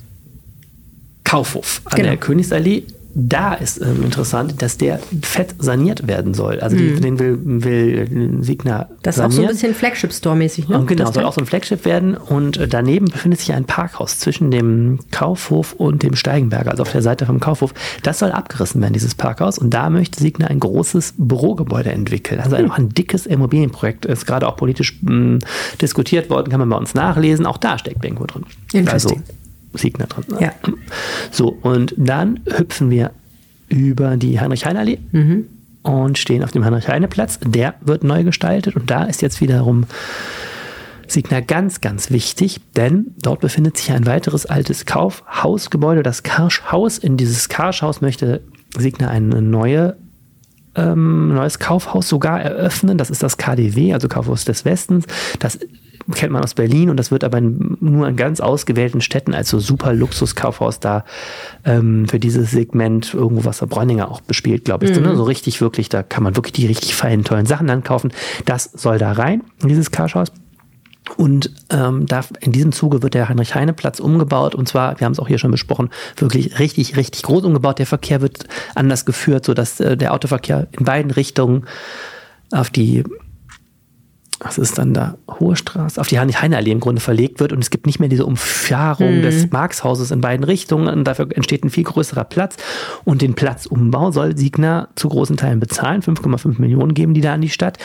S2: Kaufhof an
S1: Genau.
S2: der Königsallee. Da ist ähm, interessant, dass der fett saniert werden soll. Also die, den will, will Signa
S1: Mhm. Das ist auch so ein bisschen Flagship-Store-mäßig, ne?
S2: Und genau,
S1: Das
S2: soll auch so ein Flagship werden. Und äh, daneben befindet sich ein Parkhaus zwischen dem Kaufhof und dem Steigenberger, also auf der Seite vom Kaufhof. Das soll abgerissen werden, dieses Parkhaus. Und da möchte Signa ein großes Bürogebäude entwickeln. Also ein, auch ein dickes Immobilienprojekt. Ist gerade auch politisch mh, diskutiert worden, kann man bei uns nachlesen. Auch da steckt Benko drin.
S1: Interesting.
S2: Also Signa drin. ne?
S1: Ja.
S2: So, und dann hüpfen wir über die Heinrich-Heine-Allee und stehen auf dem Heinrich-Heine-Platz. Der wird neu gestaltet und da ist jetzt wiederum Signa ganz, ganz wichtig, denn dort befindet sich ein weiteres altes Kaufhausgebäude, das Karschhaus. In dieses Karschhaus möchte Signa eine neue ähm, neues Kaufhaus sogar eröffnen. Das ist das KDW, also Kaufhaus des Westens. Das kennt man aus Berlin und das wird aber in, nur in ganz ausgewählten Städten als so super Luxuskaufhaus da ähm, für dieses Segment irgendwo was der Bräuninger auch bespielt, glaube ich. Ne? So richtig wirklich, da kann man wirklich die richtig feinen, tollen Sachen dann kaufen. Das soll da rein, in dieses Karschhaus. Und ähm, da, in diesem Zuge wird der Heinrich-Heine-Platz umgebaut. Und zwar, wir haben es auch hier schon besprochen, wirklich richtig, richtig groß umgebaut. Der Verkehr wird anders geführt, sodass äh, der Autoverkehr in beiden Richtungen auf die, was ist dann da, Hohe Straße, auf die Heinrich-Heine-Allee im Grunde verlegt wird. Und es gibt nicht mehr diese Umfahrung des Markshauses in beiden Richtungen. Und dafür entsteht ein viel größerer Platz. Und den Platzumbau soll Signa zu großen Teilen bezahlen. 5,5 Millionen geben die da an die Stadt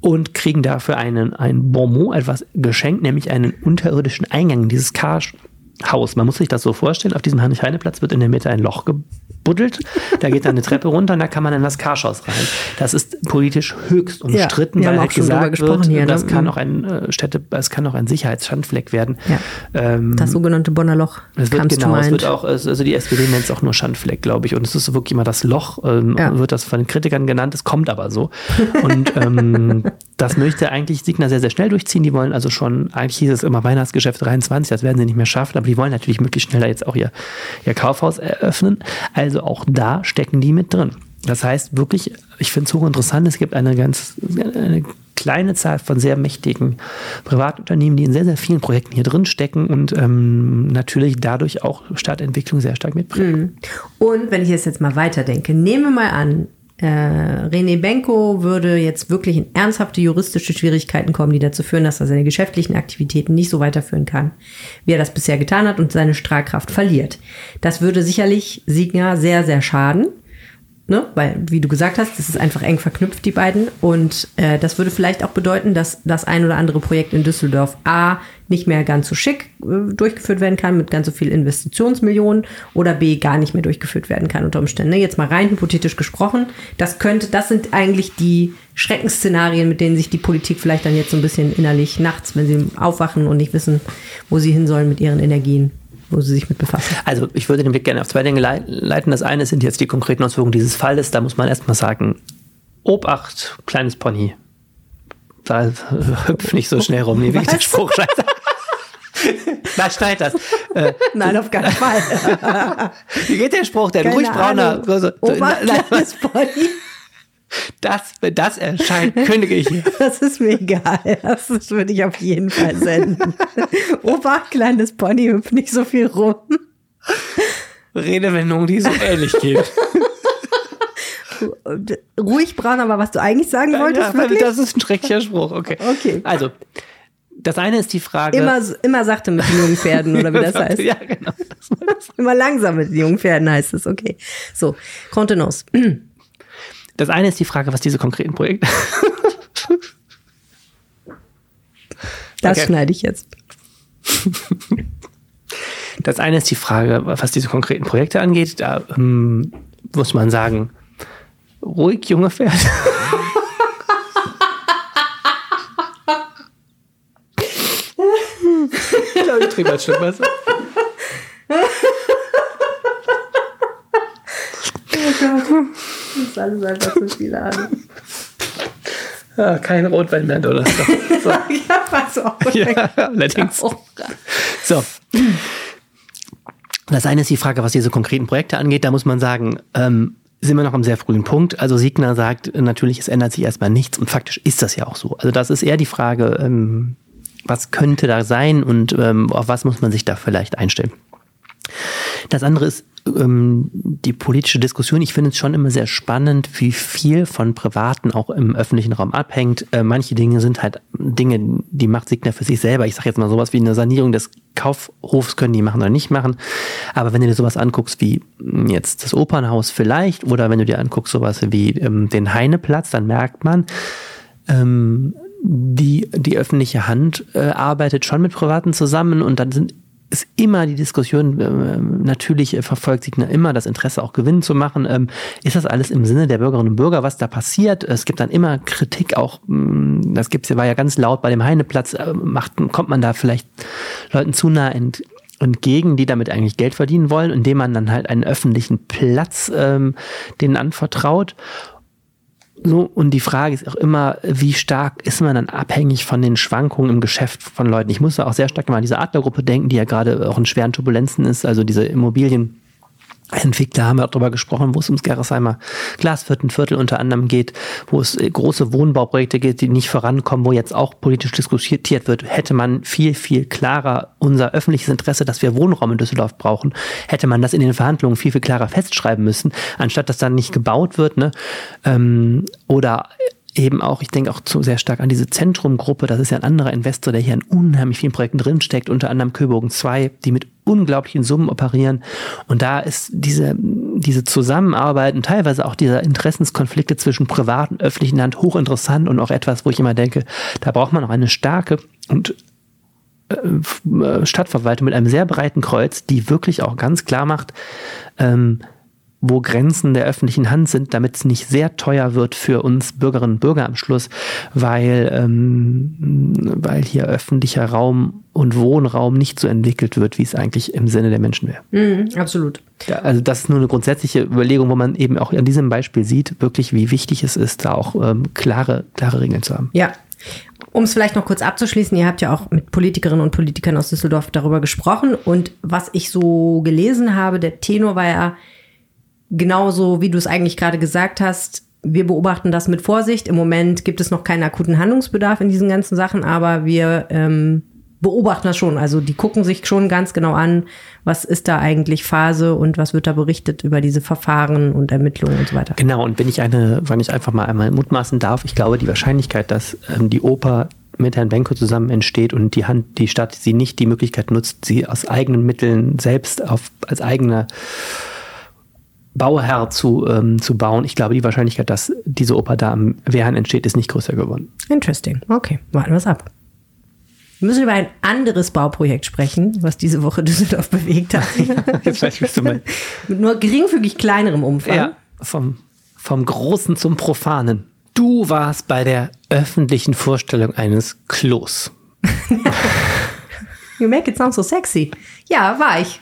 S2: und kriegen dafür einen, ein Bonmot, etwas geschenkt, nämlich einen unterirdischen Eingang in dieses Karhaus. Man muss sich das so vorstellen, auf diesem Heinrich-Heine-Platz wird in der Mitte ein Loch gebuddelt, da geht dann eine Treppe runter und da kann man in das Karschhaus rein. Das ist politisch höchst umstritten,
S1: wir
S2: weil halt gesagt wird,
S1: hier, ne?
S2: das kann
S1: Mhm.
S2: auch ein äh, Städte, es kann auch ein Sicherheitsschandfleck werden.
S1: Ja.
S2: Ähm,
S1: Das sogenannte Bonner Loch.
S2: es wird,
S1: to
S2: genau, es wird auch, also die SPD nennt es auch nur Schandfleck, glaube ich. Und es ist wirklich immer das Loch, ähm,
S1: Ja.
S2: wird das von den Kritikern genannt, es kommt aber so. Und ähm, das möchte eigentlich Signa sehr, sehr schnell durchziehen. Die wollen also schon, eigentlich hieß es immer Weihnachtsgeschäft 23, das werden sie nicht mehr schaffen, aber die wollen natürlich möglichst schneller jetzt auch ihr, ihr Kaufhaus eröffnen. Also auch da stecken die mit drin. Das heißt wirklich, ich finde es hochinteressant, es gibt eine ganz eine kleine Zahl von sehr mächtigen Privatunternehmen, die in sehr, sehr vielen Projekten hier drin stecken und ähm, natürlich dadurch auch Stadtentwicklung sehr stark mitbringen.
S1: Und wenn ich jetzt jetzt mal weiterdenke, nehmen wir mal an, äh, René Benko würde jetzt wirklich in ernsthafte juristische Schwierigkeiten kommen, die dazu führen, dass er seine geschäftlichen Aktivitäten nicht so weiterführen kann, wie er das bisher getan hat und seine Strahlkraft verliert. Das würde sicherlich Signa sehr, sehr schaden. Ne? Weil, wie du gesagt hast, das ist einfach eng verknüpft, die beiden. Und äh, das würde vielleicht auch bedeuten, dass das ein oder andere Projekt in Düsseldorf A nicht mehr ganz so schick äh, durchgeführt werden kann mit ganz so viel Investitionsmillionen oder B gar nicht mehr durchgeführt werden kann unter Umständen. Ne? Jetzt mal rein hypothetisch gesprochen, das könnte, das sind eigentlich die Schreckensszenarien, mit denen sich die Politik vielleicht dann jetzt so ein bisschen innerlich nachts, wenn sie aufwachen und nicht wissen, wo sie hin sollen mit ihren Energien wo Sie sich mit befassen?
S2: Also ich würde den Blick gerne auf zwei Dinge leiten. Das eine sind jetzt die konkreten Auswirkungen dieses Falles. Da muss man erstmal sagen, Obacht, kleines Pony. Da hüpf nicht so schnell rum, wie ich den Spruch scheiße. Na, schneid das.
S1: Äh, Nein, auf keinen Fall.
S2: wie geht der Spruch denn? Ruhig brauner.
S1: Obacht, kleines Pony.
S2: Das, wenn das erscheint, kündige ich.
S1: Das ist mir egal. Das würde ich auf jeden Fall senden. Opa, kleines Pony, hüpft nicht so viel rum.
S2: Redewendung, die so ähnlich geht.
S1: Ruhig braun, aber was du eigentlich sagen wolltest,
S2: ja, wirklich? Das ist ein schrecklicher Spruch, okay.
S1: Okay.
S2: Also, das eine ist die Frage.
S1: Immer, immer sachte mit den jungen Pferden, oder wie das heißt.
S2: ja, genau. Das
S1: immer langsam mit den jungen Pferden heißt es, okay. So, Kontenance.
S2: Das eine ist die Frage, was diese konkreten Projekte.
S1: das okay. schneide ich jetzt.
S2: Das eine ist die Frage, was diese konkreten Projekte angeht. Da ähm, muss man sagen, ruhig, junge Pferd. ich glaube, ich trinke mal Stück Wasser.
S1: Oh Gott. Das ist alles einfach zu viel an.
S2: Ja, kein Rotwein mehr, oder? So.
S1: ja, was auch.
S2: Ja, allerdings. So. Das eine ist die Frage, was diese konkreten Projekte angeht. Da muss man sagen, ähm, sind wir noch am sehr frühen Punkt. Also Siegner sagt natürlich, es ändert sich erstmal nichts und faktisch ist das ja auch so. Also das ist eher die Frage, ähm, was könnte da sein und ähm, auf was muss man sich da vielleicht einstellen. Das andere ist ähm, die politische Diskussion. Ich finde es schon immer sehr spannend, wie viel von Privaten auch im öffentlichen Raum abhängt. Äh, manche Dinge sind halt Dinge, die macht Signer für sich selber. Ich sage jetzt mal sowas wie eine Sanierung des Kaufhofs können die machen oder nicht machen. Aber wenn du dir sowas anguckst wie hm, jetzt das Opernhaus vielleicht oder wenn du dir anguckst sowas wie ähm, den Heineplatz, dann merkt man, ähm, die, die öffentliche Hand äh, arbeitet schon mit Privaten zusammen und dann sind ist immer die Diskussion, äh, natürlich verfolgt Signer immer das Interesse auch Gewinn zu machen. Ähm, ist das alles im Sinne der Bürgerinnen und Bürger, was da passiert? Es gibt dann immer Kritik auch, mm, das gibt's war ja ganz laut bei dem Heineplatz, äh, macht, kommt man da vielleicht Leuten zu nah ent, entgegen, die damit eigentlich Geld verdienen wollen, indem man dann halt einen öffentlichen Platz ähm, denen anvertraut. So, und die Frage ist auch immer, wie stark ist man dann abhängig von den Schwankungen im Geschäft von Leuten? Ich muss da auch sehr stark mal an diese Adlergruppe denken, die ja gerade auch in schweren Turbulenzen ist, also diese Immobilien Entwickler haben wir darüber gesprochen, wo es ums Gerresheimer Glasviertelviertel unter anderem geht, wo es äh, große Wohnbauprojekte geht, die nicht vorankommen, wo jetzt auch politisch diskutiert wird, hätte man viel, viel klarer unser öffentliches Interesse, dass wir Wohnraum in Düsseldorf brauchen, hätte man das in den Verhandlungen viel, viel klarer festschreiben müssen, anstatt dass dann nicht gebaut wird, ne? Ähm, oder eben auch, ich denke auch zu sehr stark an diese Zentrumgruppe. Das ist ja ein anderer Investor, der hier in unheimlich vielen Projekten drinsteckt, unter anderem Köbogen 2, die mit unglaublichen Summen operieren. Und da ist diese, diese Zusammenarbeit und teilweise auch dieser Interessenskonflikte zwischen privat und öffentlichen Hand hochinteressant und auch etwas, wo ich immer denke, da braucht man auch eine starke und äh, Stadtverwaltung mit einem sehr breiten Kreuz, die wirklich auch ganz klar macht, ähm, wo Grenzen der öffentlichen Hand sind, damit es nicht sehr teuer wird für uns Bürgerinnen und Bürger am Schluss, weil, ähm, weil hier öffentlicher Raum und Wohnraum nicht so entwickelt wird, wie es eigentlich im Sinne der Menschen wäre.
S1: Mhm, absolut.
S2: Ja, also das ist nur eine grundsätzliche Überlegung, wo man eben auch an diesem Beispiel sieht, wirklich wie wichtig es ist, da auch ähm, klare, klare Regeln zu haben.
S1: Ja, um es vielleicht noch kurz abzuschließen, ihr habt ja auch mit Politikerinnen und Politikern aus Düsseldorf darüber gesprochen und was ich so gelesen habe, der Tenor war ja, genauso wie du es eigentlich gerade gesagt hast, wir beobachten das mit Vorsicht. Im Moment gibt es noch keinen akuten Handlungsbedarf in diesen ganzen Sachen, aber wir ähm, beobachten das schon. Also die gucken sich schon ganz genau an, was ist da eigentlich Phase und was wird da berichtet über diese Verfahren und Ermittlungen und so weiter.
S2: Genau, und wenn ich eine, wenn ich einfach mal einmal mutmaßen darf, ich glaube, die Wahrscheinlichkeit, dass ähm, die Oper mit Herrn Benko zusammen entsteht und die Hand, die Stadt sie nicht die Möglichkeit nutzt, sie aus eigenen Mitteln selbst auf, als eigene Bauherr zu, ähm, zu bauen. Ich glaube, die Wahrscheinlichkeit, dass diese Oper da am Wehrhahn entsteht, ist nicht größer geworden.
S1: Interesting. Okay, warten wir es ab. Wir müssen über ein anderes Bauprojekt sprechen, was diese Woche Düsseldorf bewegt hat.
S2: Jetzt weiß ich, was du meinst.
S1: Mit nur geringfügig kleinerem Umfang.
S2: Ja, vom, vom Großen zum Profanen. Du warst bei der öffentlichen Vorstellung eines Klos.
S1: You make it sound so sexy. Ja, war ich.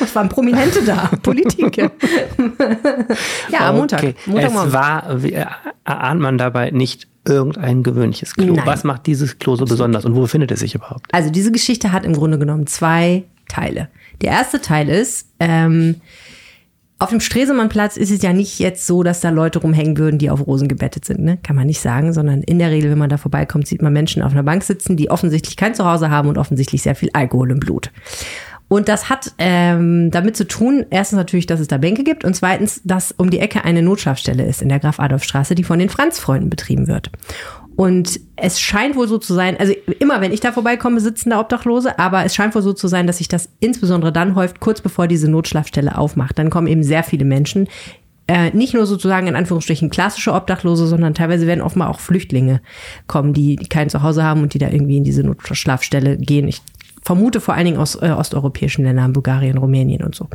S1: Es waren Prominente da, Politiker. ja, am Montag.
S2: Okay.
S1: Montagmorgen.
S2: Es war, wie, äh, ahnt man dabei nicht irgendein gewöhnliches Klo.
S1: Nein.
S2: Was macht dieses Klo so besonders und wo befindet es sich überhaupt?
S1: Also diese Geschichte hat im Grunde genommen zwei Teile. Der erste Teil ist, ähm, auf dem Stresemannplatz ist es ja nicht jetzt so, dass da Leute rumhängen würden, die auf Rosen gebettet sind. Ne? Kann man nicht sagen, sondern in der Regel, wenn man da vorbeikommt, sieht man Menschen auf einer Bank sitzen, die offensichtlich kein Zuhause haben und offensichtlich sehr viel Alkohol im Blut. Und das hat ähm, damit zu tun, erstens natürlich, dass es da Bänke gibt und zweitens, dass um die Ecke eine Notschlafstelle ist in der Graf-Adolf-Straße, die von den Franz-Freunden betrieben wird. Und es scheint wohl so zu sein, also immer wenn ich da vorbeikomme, sitzen da Obdachlose, aber es scheint wohl so zu sein, dass sich das insbesondere dann häuft, kurz bevor diese Notschlafstelle aufmacht. Dann kommen eben sehr viele Menschen, äh, nicht nur sozusagen in Anführungsstrichen klassische Obdachlose, sondern teilweise werden offenbar auch Flüchtlinge kommen, die, die kein Zuhause haben und die da irgendwie in diese Notschlafstelle gehen. Ich vermute vor allen Dingen aus äh, osteuropäischen Ländern, Bulgarien, Rumänien und so.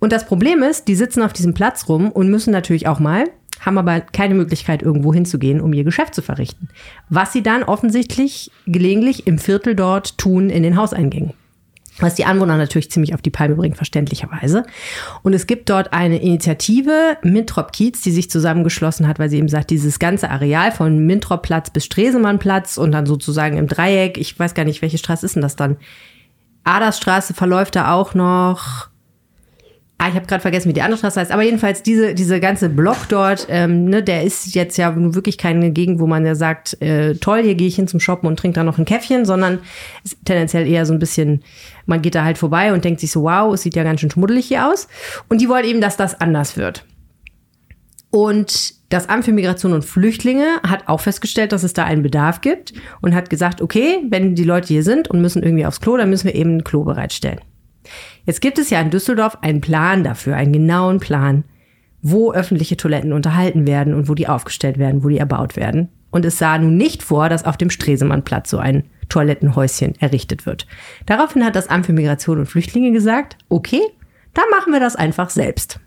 S1: Und das Problem ist, die sitzen auf diesem Platz rum und müssen natürlich auch mal, haben aber keine Möglichkeit, irgendwo hinzugehen, um ihr Geschäft zu verrichten. Was sie dann offensichtlich gelegentlich im Viertel dort tun in den Hauseingängen. Was die Anwohner natürlich ziemlich auf die Palme bringt, verständlicherweise. Und es gibt dort eine Initiative, Mintrop Kiez, die sich zusammengeschlossen hat, weil sie eben sagt, dieses ganze Areal von Mintrop Platz bis Stresemannplatz und dann sozusagen im Dreieck, ich weiß gar nicht, welche Straße ist denn das dann? Adersstraße verläuft da auch noch. Ah, ich habe gerade vergessen, wie die andere Straße heißt. Aber jedenfalls diese, diese ganze Block dort, ähm, ne, der ist jetzt ja wirklich keine Gegend, wo man ja sagt, äh, toll, hier gehe ich hin zum Shoppen und trinke da noch ein Käffchen, sondern ist tendenziell eher so ein bisschen, man geht da halt vorbei und denkt sich so, wow, es sieht ja ganz schön schmuddelig hier aus. Und die wollen eben, dass das anders wird. Und das Amt für Migration und Flüchtlinge hat auch festgestellt, dass es da einen Bedarf gibt und hat gesagt, okay, wenn die Leute hier sind und müssen irgendwie aufs Klo, dann müssen wir eben ein Klo bereitstellen. Jetzt gibt es ja in Düsseldorf einen Plan dafür, einen genauen Plan, wo öffentliche Toiletten unterhalten werden und wo die aufgestellt werden, wo die erbaut werden. Und es sah nun nicht vor, dass auf dem Stresemannplatz so ein Toilettenhäuschen errichtet wird. Daraufhin hat das Amt für Migration und Flüchtlinge gesagt, okay, dann machen wir das einfach selbst.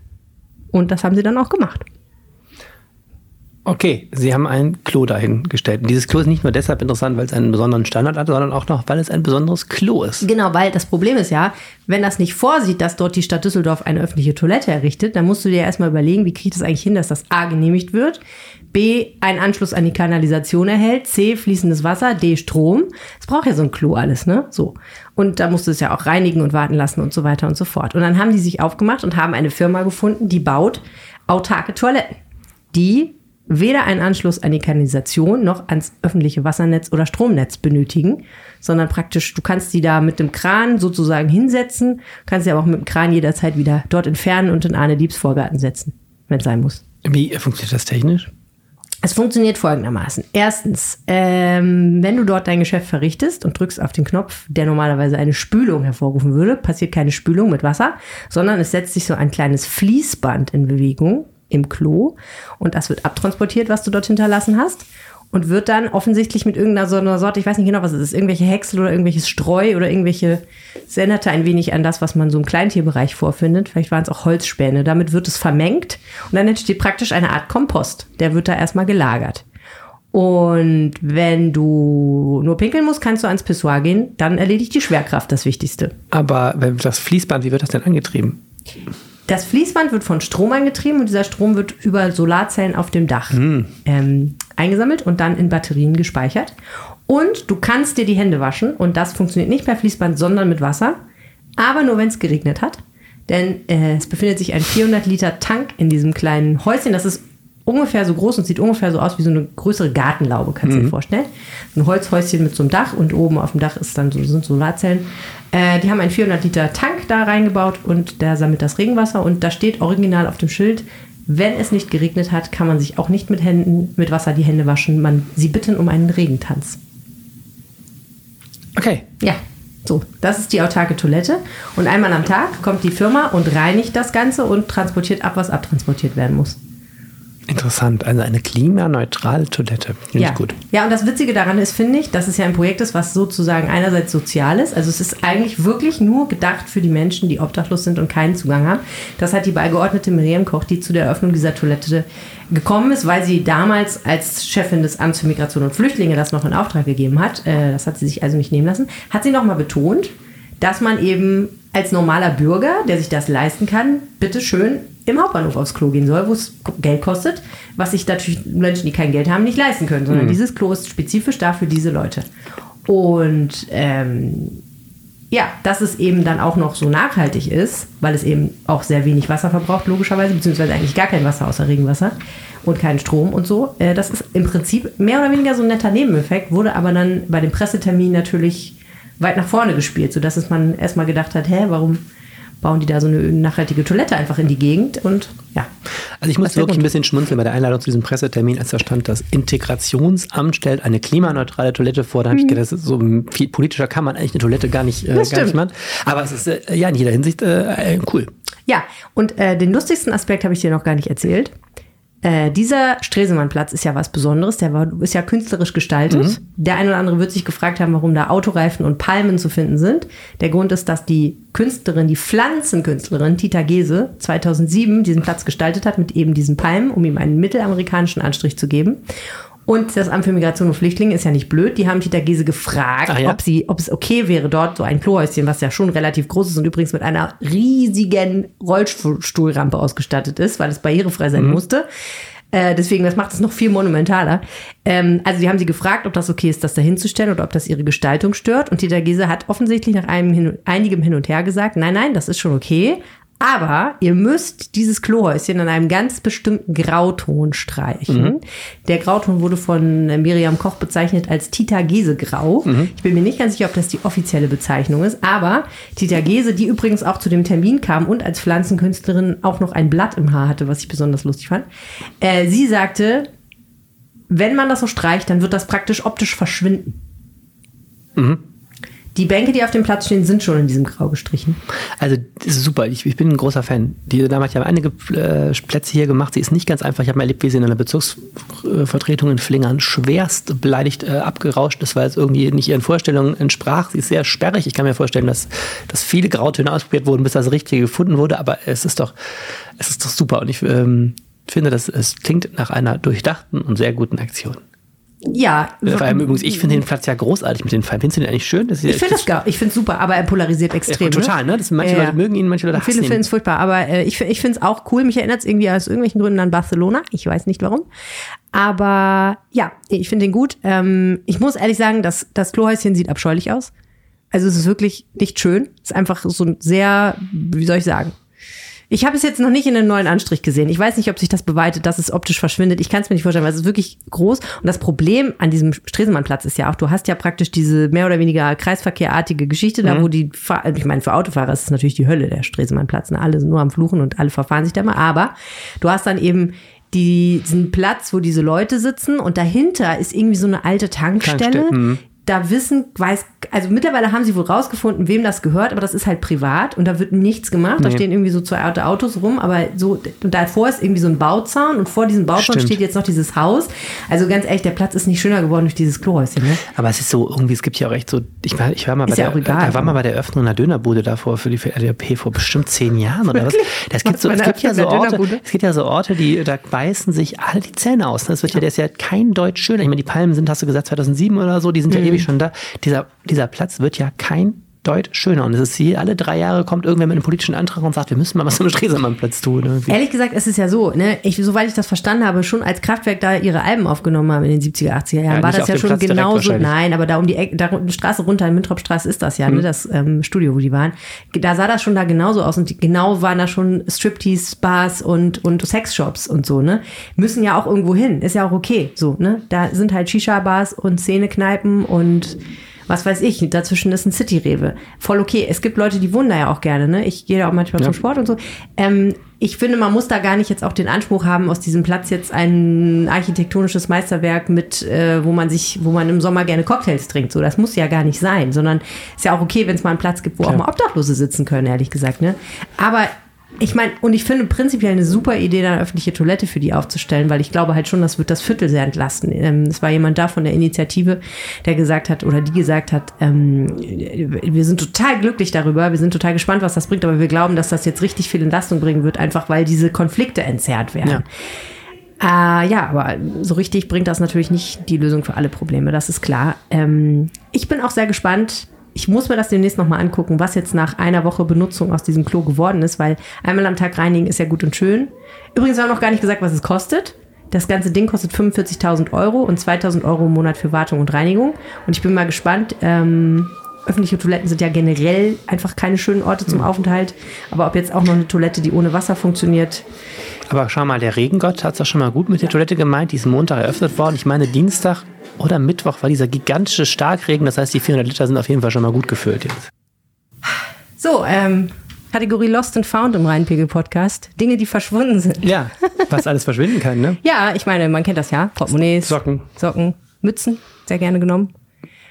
S1: Und das haben sie dann auch gemacht.
S2: Okay, Sie haben ein Klo dahingestellt. Und dieses Klo ist nicht nur deshalb interessant, weil es einen besonderen Standard hat, sondern auch noch, weil es ein besonderes Klo ist.
S1: Genau, weil das Problem ist ja, wenn das nicht vorsieht, dass dort die Stadt Düsseldorf eine öffentliche Toilette errichtet, dann musst du dir erstmal überlegen, wie kriegt es eigentlich hin, dass das A genehmigt wird, B einen Anschluss an die Kanalisation erhält, C fließendes Wasser, D Strom. Es braucht ja so ein Klo alles, ne? So. Und da musst du es ja auch reinigen und warten lassen und so weiter und so fort. Und dann haben die sich aufgemacht und haben eine Firma gefunden, die baut autarke Toiletten, die weder einen Anschluss an die Kanalisation noch ans öffentliche Wassernetz oder Stromnetz benötigen, sondern praktisch, du kannst die da mit dem Kran sozusagen hinsetzen, kannst sie aber auch mit dem Kran jederzeit wieder dort entfernen und in Arne Diebs Vorgarten setzen, wenn es sein muss.
S2: Wie funktioniert das technisch?
S1: Es funktioniert folgendermaßen. Erstens, ähm, wenn du dort dein Geschäft verrichtest und drückst auf den Knopf, der normalerweise eine Spülung hervorrufen würde, passiert keine Spülung mit Wasser, sondern es setzt sich so ein kleines Fließband in Bewegung im Klo und das wird abtransportiert, was du dort hinterlassen hast und wird dann offensichtlich mit irgendeiner so einer Sorte, ich weiß nicht genau, was es ist, irgendwelche Häcksel oder irgendwelches Streu oder irgendwelche, es erinnerte ein wenig an das, was man so im Kleintierbereich vorfindet. Vielleicht waren es auch Holzspäne. Damit wird es vermengt und dann entsteht praktisch eine Art Kompost. Der wird da erstmal gelagert. Und wenn du nur pinkeln musst, kannst du ans Pissoir gehen. Dann erledigt die Schwerkraft das Wichtigste.
S2: Aber wenn das Fließband, wie wird das denn angetrieben?
S1: Das Fließband wird von Strom angetrieben und dieser Strom wird über Solarzellen auf dem Dach ähm, eingesammelt und dann in Batterien gespeichert. Und du kannst dir die Hände waschen und das funktioniert nicht per Fließband, sondern mit Wasser, aber nur wenn es geregnet hat. Denn äh, es befindet sich ein 400 Liter Tank in diesem kleinen Häuschen. Das ist ungefähr so groß und sieht ungefähr so aus wie so eine größere Gartenlaube, kannst du dir vorstellen. Ein Holzhäuschen mit so einem Dach und oben auf dem Dach ist dann so, sind Solarzellen. Äh, die haben einen 400 Liter Tank da reingebaut und der sammelt das Regenwasser und da steht original auf dem Schild, wenn es nicht geregnet hat, kann man sich auch nicht mit Händen, mit Wasser die Hände waschen. Man sie bitten um einen Regentanz.
S2: Okay.
S1: Ja. So, das ist die autarke Toilette. Und einmal am Tag kommt die Firma und reinigt das Ganze und transportiert ab, was abtransportiert werden muss.
S2: Interessant, also eine klimaneutrale Toilette. Finde
S1: ja.
S2: ich gut.
S1: Ja, und das Witzige daran ist, finde ich, dass es ja ein Projekt ist, was sozusagen einerseits sozial ist. Also es ist eigentlich wirklich nur gedacht für die Menschen, die obdachlos sind und keinen Zugang haben. Das hat die Beigeordnete Miriam Koch, die zu der Eröffnung dieser Toilette gekommen ist, weil sie damals als Chefin des Amts für Migration und Flüchtlinge das noch in Auftrag gegeben hat. Äh, das hat sie sich also nicht nehmen lassen. Hat sie nochmal betont, dass man eben als normaler Bürger, der sich das leisten kann, bitteschön im Hauptbahnhof aufs Klo gehen soll, wo es Geld kostet, was sich natürlich Menschen, die kein Geld haben, nicht leisten können, sondern mhm. dieses Klo ist spezifisch dafür diese Leute. Und ähm, ja, dass es eben dann auch noch so nachhaltig ist, weil es eben auch sehr wenig Wasser verbraucht, logischerweise, beziehungsweise eigentlich gar kein Wasser außer Regenwasser und keinen Strom und so. Äh, das ist im Prinzip mehr oder weniger so ein netter Nebeneffekt, wurde aber dann bei dem Pressetermin natürlich weit nach vorne gespielt, sodass es man erstmal gedacht hat, hä, warum bauen die da so eine nachhaltige Toilette einfach in die Gegend und ja.
S2: Also ich muss wirklich ein bisschen schmunzeln bei der Einladung zu diesem Pressetermin, als da stand, das Integrationsamt stellt eine klimaneutrale Toilette vor. Da habe ich mhm. gedacht, so viel politischer kann man eigentlich eine Toilette gar nicht, äh, gar nicht machen. Aber es ist äh, ja in jeder Hinsicht äh, cool.
S1: Ja, und äh, den lustigsten Aspekt habe ich dir noch gar nicht erzählt. Äh, dieser Stresemannplatz ist ja was Besonderes. Der war, ist ja künstlerisch gestaltet. Mhm. Der eine oder andere wird sich gefragt haben, warum da Autoreifen und Palmen zu finden sind. Der Grund ist, dass die Künstlerin, die Pflanzenkünstlerin Tita Gese 2007 diesen Platz gestaltet hat mit eben diesen Palmen, um ihm einen mittelamerikanischen Anstrich zu geben. Und das Amt für Migration und Flüchtlinge ist ja nicht blöd. Die haben Tita Gese gefragt, ja? ob, sie, ob es okay wäre, dort so ein Klohäuschen, was ja schon relativ groß ist und übrigens mit einer riesigen Rollstuhlrampe ausgestattet ist, weil es barrierefrei sein mhm. musste. Äh, deswegen, das macht es noch viel monumentaler. Ähm, also, die haben sie gefragt, ob das okay ist, das da hinzustellen oder ob das ihre Gestaltung stört. Und Tita Gese hat offensichtlich nach einem hin, einigem Hin und Her gesagt, nein, nein, das ist schon okay. Aber ihr müsst dieses Klohäuschen in einem ganz bestimmten Grauton streichen. Mhm. Der Grauton wurde von Miriam Koch bezeichnet als Tita Gese Grau. Mhm. Ich bin mir nicht ganz sicher, ob das die offizielle Bezeichnung ist, aber Tita Gese, die übrigens auch zu dem Termin kam und als Pflanzenkünstlerin auch noch ein Blatt im Haar hatte, was ich besonders lustig fand. Äh, sie sagte, wenn man das so streicht, dann wird das praktisch optisch verschwinden. Mhm. Die Bänke, die auf dem Platz stehen, sind schon in diesem Grau gestrichen.
S2: Also, das ist super. Ich, ich bin ein großer Fan. Die Dame hat ja einige äh, Plätze hier gemacht. Sie ist nicht ganz einfach. Ich habe mal erlebt, wie sie in einer Bezirksvertretung in Flingern schwerst beleidigt äh, abgerauscht ist, weil es irgendwie nicht ihren Vorstellungen entsprach. Sie ist sehr sperrig. Ich kann mir vorstellen, dass, dass viele Grautöne ausprobiert wurden, bis das Richtige gefunden wurde. Aber es ist doch, es ist doch super. Und ich ähm, finde, dass es klingt nach einer durchdachten und sehr guten Aktion.
S1: Ja.
S2: Vor allem übrigens, ich finde den Platz ja großartig mit den Farben. Findest du den eigentlich schön?
S1: ich finde das gar, ich finde es super, aber er polarisiert extrem.
S2: Ja, total, ne? Das, manche ja. Leute mögen ihn, manche Leute
S1: hassen Viele finden es furchtbar, aber äh, ich, ich finde es auch cool. Mich erinnert es irgendwie aus irgendwelchen Gründen an Barcelona. Ich weiß nicht warum. Aber ja, ich finde den gut. Ähm, ich muss ehrlich sagen, das, das Klohäuschen sieht abscheulich aus. Also es ist wirklich nicht schön. Es ist einfach so ein sehr, wie soll ich sagen, ich habe es jetzt noch nicht in einem neuen Anstrich gesehen. Ich weiß nicht, ob sich das beweitet, dass es optisch verschwindet. Ich kann es mir nicht vorstellen, weil es ist wirklich groß. Und das Problem an diesem Stresemannplatz ist ja auch, du hast ja praktisch diese mehr oder weniger kreisverkehrartige Geschichte, mhm. da wo die, ich meine, für Autofahrer ist es natürlich die Hölle, der Stresemannplatz. Ne? Alle sind nur am Fluchen und alle verfahren sich da mal. Aber du hast dann eben diesen Platz, wo diese Leute sitzen und dahinter ist irgendwie so eine alte Tankstelle, Tankstelle. Da wissen, weiß, also mittlerweile haben sie wohl rausgefunden, wem das gehört, aber das ist halt privat und da wird nichts gemacht. Nee. Da stehen irgendwie so zwei alte Autos rum, aber so, und davor ist irgendwie so ein Bauzaun und vor diesem Bauzaun Stimmt. steht jetzt noch dieses Haus. Also ganz ehrlich, der Platz ist nicht schöner geworden durch dieses Klohäuschen. Ne?
S2: Aber es ist so, irgendwie, es gibt ja auch echt so, ich war, ich war mal bei
S1: ja
S2: der,
S1: egal,
S2: da war mal bei der Öffnung einer Dönerbude davor für die RDP vor bestimmt zehn Jahren oder Wirklich? was. Das gibt so, es gibt ja so Orte, es gibt ja so Orte, die, da beißen sich alle die Zähne aus. Das wird ja, der ist ja kein Deutsch schöner. Ich meine, die Palmen sind, hast du gesagt, 2007 oder so, die sind mhm. ja ewig schon da. Dieser dieser, dieser Platz wird ja kein Deut schöner. Und es ist hier, alle drei Jahre kommt irgendwer mit einem politischen Antrag und sagt, wir müssen mal was am Stresemannplatz tun. Irgendwie.
S1: Ehrlich gesagt, es ist ja so, ne? ich, soweit ich das verstanden habe, schon als Kraftwerk da ihre Alben aufgenommen haben in den 70er, 80er Jahren, ja, war das ja schon genauso. Nein, aber da um die Ecke, da die Straße runter, in Mintropstraße ist das ja, mhm. ne? das ähm, Studio, wo die waren. Da sah das schon da genauso aus und die, genau waren da schon Striptease, Bars und, und Sexshops und so, ne? Müssen ja auch irgendwo hin, ist ja auch okay, so, ne? Da sind halt Shisha-Bars und Szenekneipen und was weiß ich, dazwischen ist ein City-Rewe. Voll okay. Es gibt Leute, die wohnen da ja auch gerne, ne? Ich gehe da auch manchmal
S2: Ja.
S1: zum Sport und so. Ähm, ich finde, man muss da gar nicht jetzt auch den Anspruch haben, aus diesem Platz jetzt ein architektonisches Meisterwerk mit, äh, wo man sich, wo man im Sommer gerne Cocktails trinkt. So, das muss ja gar nicht sein, sondern ist ja auch okay, wenn es mal einen Platz gibt, wo auch
S2: Klar.
S1: mal Obdachlose sitzen können, ehrlich gesagt, ne? Aber ich meine, und ich finde prinzipiell eine super Idee, da eine öffentliche Toilette für die aufzustellen, weil ich glaube halt schon, das wird das Viertel sehr entlasten. Ähm, Es war jemand da von der Initiative, der gesagt hat oder die gesagt hat, ähm, wir sind total glücklich darüber, wir sind total gespannt, was das bringt, aber wir glauben, dass das jetzt richtig viel Entlastung bringen wird, einfach weil diese Konflikte entzerrt werden. Äh, ja, aber so richtig bringt das natürlich nicht die Lösung für alle Probleme, das ist klar. Ähm, ich bin auch sehr gespannt. Ich muss mir das demnächst nochmal angucken, was jetzt nach einer Woche Benutzung aus diesem Klo geworden ist, weil einmal am Tag reinigen ist ja gut und schön. Übrigens haben wir noch gar nicht gesagt, was es kostet. Das ganze Ding kostet 45.000 Euro und 2.000 Euro im Monat für Wartung und Reinigung. Und ich bin mal gespannt. Ähm, öffentliche Toiletten sind ja generell einfach keine schönen Orte zum Aufenthalt. Aber ob jetzt auch noch eine Toilette, die ohne Wasser funktioniert,
S2: Aber schau mal, der Regengott hat es doch schon mal gut mit der Toilette gemeint. Die ist Montag eröffnet worden. Ich meine, Dienstag oder Mittwoch war dieser gigantische Starkregen. Das heißt, die 400 Liter sind auf jeden Fall schon mal gut gefüllt jetzt.
S1: So, ähm, Kategorie Lost and Found im Rheinpegel-Podcast. Dinge, die verschwunden sind.
S2: Ja, was alles verschwinden kann, ne?
S1: Ja, ich meine, man kennt das ja. Portemonnaies,
S2: Socken.
S1: Socken, Mützen, sehr gerne genommen.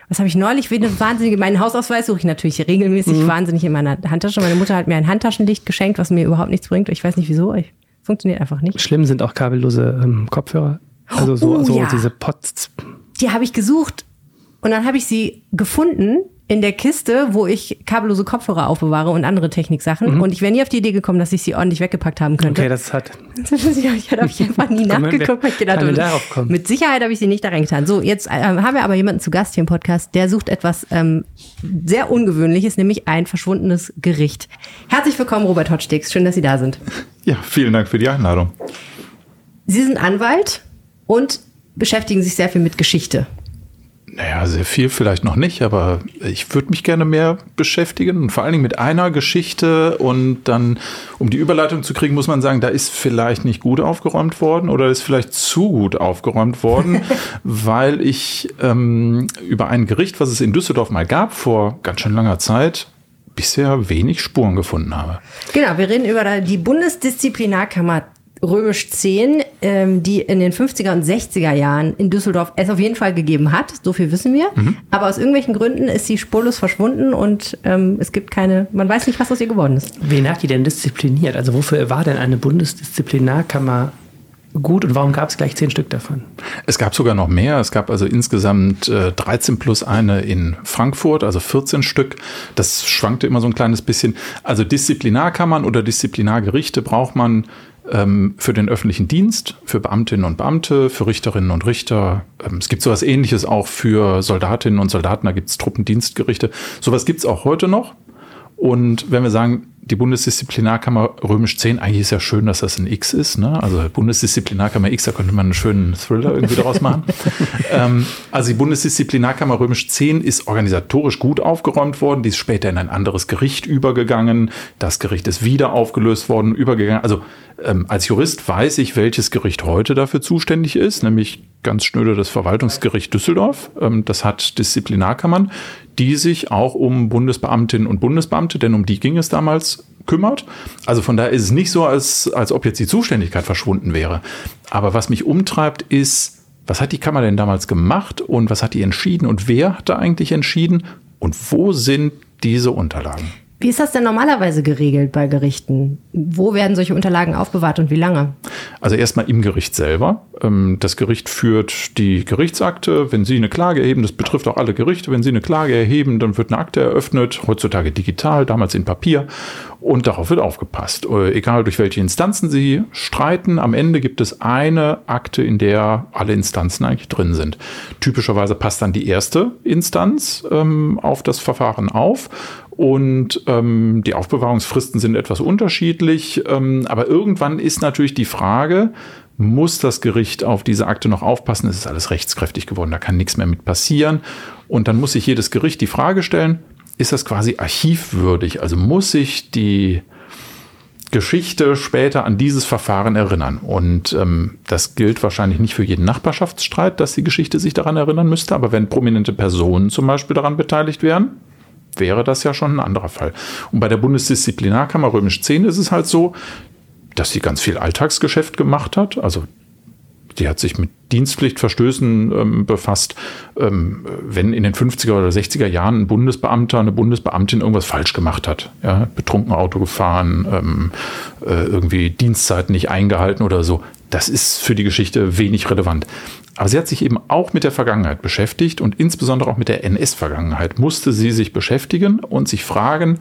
S1: Was habe ich neulich? Eine wahnsinnige, meinen Hausausweis suche ich natürlich regelmäßig wahnsinnig in meiner Handtasche. Meine Mutter hat mir ein Handtaschenlicht geschenkt, was mir überhaupt nichts bringt. Ich weiß nicht wieso. Ich, funktioniert einfach nicht.
S2: Schlimm sind auch kabellose ähm, Kopfhörer. Also so,
S1: Oh,
S2: so
S1: ja.
S2: diese Pots.
S1: Die habe ich gesucht und dann habe ich sie gefunden in der Kiste, wo ich kabellose Kopfhörer aufbewahre und andere Techniksachen. Und ich wäre nie auf die Idee gekommen, dass ich sie ordentlich weggepackt haben könnte.
S2: Okay, das hat.
S1: ich habe ich einfach nie nachgeguckt, weil ich gedacht habe,
S2: darauf kommen?
S1: mit Sicherheit habe ich sie nicht da reingetan. So, jetzt äh, haben wir aber jemanden zu Gast hier im Podcast, der sucht etwas ähm, sehr Ungewöhnliches, nämlich ein verschwundenes Gericht. Herzlich willkommen, Robert Hotstix. Schön, dass Sie da sind.
S5: Ja, vielen Dank für die Einladung.
S1: Sie sind Anwalt und beschäftigen sich sehr viel mit Geschichte.
S5: Naja, sehr viel vielleicht noch nicht, aber ich würde mich gerne mehr beschäftigen und vor allen Dingen mit einer Geschichte und dann, um die Überleitung zu kriegen, muss man sagen, da ist vielleicht nicht gut aufgeräumt worden oder ist vielleicht zu gut aufgeräumt worden, weil ich ähm, über ein Gericht, was es in Düsseldorf mal gab, vor ganz schön langer Zeit, bisher wenig Spuren gefunden habe.
S1: Genau, wir reden über die Bundesdisziplinarkammer Römisch 10, ähm, die in den 50er und 60er Jahren in Düsseldorf es auf jeden Fall gegeben hat. So viel wissen wir. Aber aus irgendwelchen Gründen ist sie spurlos verschwunden und ähm, es gibt keine, man weiß nicht, was aus ihr geworden ist.
S2: Wen hat die denn diszipliniert? Also wofür war denn eine Bundesdisziplinarkammer gut und warum gab es gleich zehn Stück davon?
S5: Es gab sogar noch mehr. Es gab also insgesamt äh, 13 plus eine in Frankfurt, also 14 Stück. Das schwankte immer so ein kleines bisschen. Also Disziplinarkammern oder Disziplinargerichte braucht man ähm, für den öffentlichen Dienst, für Beamtinnen und Beamte, für Richterinnen und Richter. Ähm, es gibt sowas ähnliches auch für Soldatinnen und Soldaten. Da gibt es Truppendienstgerichte. Sowas gibt es auch heute noch. Und wenn wir sagen, die Bundesdisziplinarkammer römisch 10, eigentlich ist ja schön, dass das ein X ist. Ne? Also Bundesdisziplinarkammer X, da könnte man einen schönen Thriller irgendwie daraus machen. ähm, also die Bundesdisziplinarkammer römisch 10 ist organisatorisch gut aufgeräumt worden. Die ist später in ein anderes Gericht übergegangen. Das Gericht ist wieder aufgelöst worden, übergegangen. Also ähm, als Jurist weiß ich, welches Gericht heute dafür zuständig ist, nämlich ganz schnöde das Verwaltungsgericht Düsseldorf. Ähm, das hat Disziplinarkammern, die sich auch um Bundesbeamtinnen und Bundesbeamte, denn um die ging es damals, kümmert. Also von daher ist es nicht so, als, als ob jetzt die Zuständigkeit verschwunden wäre. Aber was mich umtreibt, ist, was hat die Kammer denn damals gemacht und was hat die entschieden und wer hat da eigentlich entschieden und wo sind diese Unterlagen?
S1: Wie ist das denn normalerweise geregelt bei Gerichten? Wo werden solche Unterlagen aufbewahrt und wie lange?
S5: Also erstmal im Gericht selber. Ähm, Das Gericht führt die Gerichtsakte. Wenn Sie eine Klage erheben, das betrifft auch alle Gerichte, wenn Sie eine Klage erheben, dann wird eine Akte eröffnet, heutzutage digital, damals in Papier. Und darauf wird aufgepasst. Äh, Egal durch welche Instanzen Sie streiten, am Ende gibt es eine Akte, in der alle Instanzen eigentlich drin sind. Typischerweise passt dann die erste Instanz ähm, auf das Verfahren auf. Und ähm, die Aufbewahrungsfristen sind etwas unterschiedlich. Ähm, aber irgendwann ist natürlich die Frage, muss das Gericht auf diese Akte noch aufpassen? Es ist alles rechtskräftig geworden, da kann nichts mehr mit passieren. Und dann muss sich jedes Gericht die Frage stellen, ist das quasi archivwürdig? Also muss sich die Geschichte später an dieses Verfahren erinnern. Und ähm, das gilt wahrscheinlich nicht für jeden Nachbarschaftsstreit, dass die Geschichte sich daran erinnern müsste. Aber wenn prominente Personen zum Beispiel daran beteiligt wären, wäre das ja schon ein anderer Fall. Und bei der Bundesdisziplinarkammer Römisch 10 ist es halt so, dass sie ganz viel Alltagsgeschäft gemacht hat. Also die hat sich mit Dienstpflichtverstößen ähm, befasst. Ähm, wenn in den 50er oder 60er Jahren ein Bundesbeamter, eine Bundesbeamtin irgendwas falsch gemacht hat, ja, betrunken Auto gefahren, ähm, äh, irgendwie Dienstzeiten nicht eingehalten oder so, das ist für die Geschichte wenig relevant. Aber sie hat sich eben auch mit der Vergangenheit beschäftigt und insbesondere auch mit der NS-Vergangenheit musste sie sich beschäftigen und sich fragen,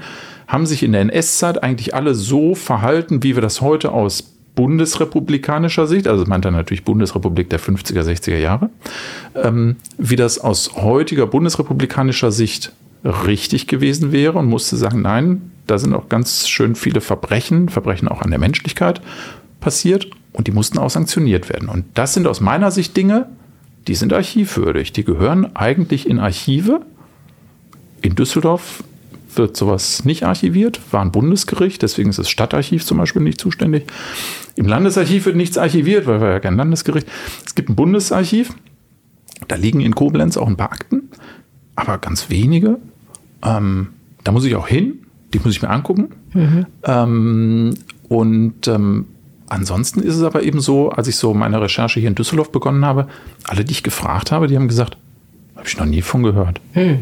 S5: haben sich in der NS-Zeit eigentlich alle so verhalten, wie wir das heute aus bundesrepublikanischer Sicht, also meint er natürlich Bundesrepublik der 50er, 60er Jahre, ähm, wie das aus heutiger bundesrepublikanischer Sicht richtig gewesen wäre und musste sagen, nein, da sind auch ganz schön viele Verbrechen, Verbrechen auch an der Menschlichkeit passiert und die mussten auch sanktioniert werden. Und das sind aus meiner Sicht Dinge, die sind archivwürdig, die gehören eigentlich in Archive. In Düsseldorf wird sowas nicht archiviert, war ein Bundesgericht, deswegen ist das Stadtarchiv zum Beispiel nicht zuständig. Im Landesarchiv wird nichts archiviert, weil wir ja kein Landesgericht. Es gibt ein Bundesarchiv, da liegen in Koblenz auch ein paar Akten, aber ganz wenige. Ähm, da muss ich auch hin, die muss ich mir angucken. Mhm. Ähm, und ähm, ansonsten ist es aber eben so, als ich so meine Recherche hier in Düsseldorf begonnen habe, alle, die ich gefragt habe, die haben gesagt, habe ich noch nie von gehört.
S1: Hm.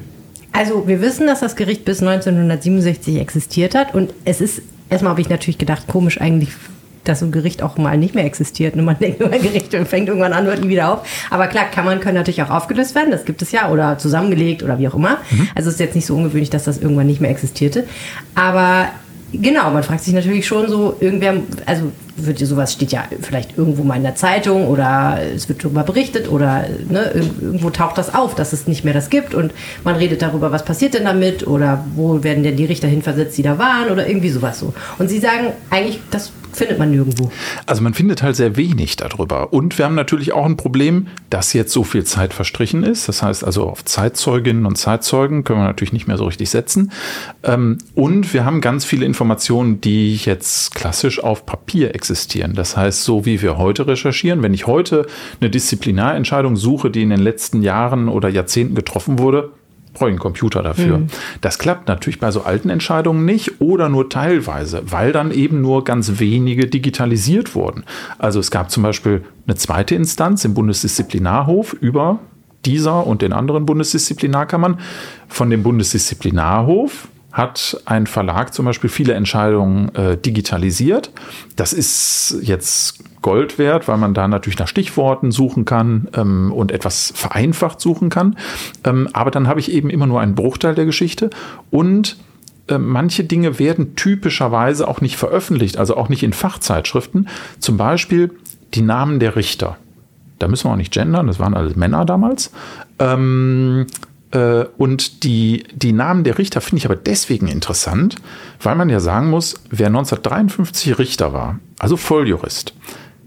S1: Also wir wissen, dass das Gericht bis 1967 existiert hat und es ist, erstmal habe ich natürlich gedacht, komisch eigentlich, dass so ein Gericht auch mal nicht mehr existiert. Und man denkt immer, Gericht fängt irgendwann an, hört nie wieder auf. Aber klar, Kammern können natürlich auch aufgelöst werden, das gibt es ja, oder zusammengelegt oder wie auch immer. Mhm. Also es ist jetzt nicht so ungewöhnlich, dass das irgendwann nicht mehr existierte. Aber Genau, man fragt sich natürlich schon so, irgendwer, also wird sowas steht ja vielleicht irgendwo mal in der Zeitung oder es wird darüber berichtet oder ne, irgendwo taucht das auf, dass es nicht mehr das gibt und man redet darüber, was passiert denn damit oder wo werden denn die Richter hinversetzt, die da waren oder irgendwie sowas so. Und sie sagen eigentlich, das findet man nirgendwo.
S5: Also man findet halt sehr wenig darüber. Und wir haben natürlich auch ein Problem, dass jetzt so viel Zeit verstrichen ist. Das heißt also auf Zeitzeuginnen und Zeitzeugen können wir natürlich nicht mehr so richtig setzen. Ähm, und wir haben ganz viele Informationen, die jetzt klassisch auf Papier existieren. Das heißt, so wie wir heute recherchieren, wenn ich heute eine Disziplinarentscheidung suche, die in den letzten Jahren oder Jahrzehnten getroffen wurde, brauche ich einen Computer dafür. Mhm. Das klappt natürlich bei so alten Entscheidungen nicht oder nur teilweise, weil dann eben nur ganz wenige digitalisiert wurden. Also es gab zum Beispiel eine zweite Instanz im Bundesdisziplinarhof über dieser und den anderen Bundesdisziplinarkammern. Von dem Bundesdisziplinarhof hat ein Verlag zum Beispiel viele Entscheidungen äh, digitalisiert. Das ist jetzt Gold wert, weil man da natürlich nach Stichworten suchen kann ähm, und etwas vereinfacht suchen kann. Ähm, aber dann habe ich eben immer nur einen Bruchteil der Geschichte und äh, manche Dinge werden typischerweise auch nicht veröffentlicht, also auch nicht in Fachzeitschriften. Zum Beispiel die Namen der Richter. Da müssen wir auch nicht gendern, das waren alles Männer damals. Ähm, äh, und die, die Namen der Richter finde ich aber deswegen interessant, weil man ja sagen muss, wer 1953 Richter war, also Volljurist,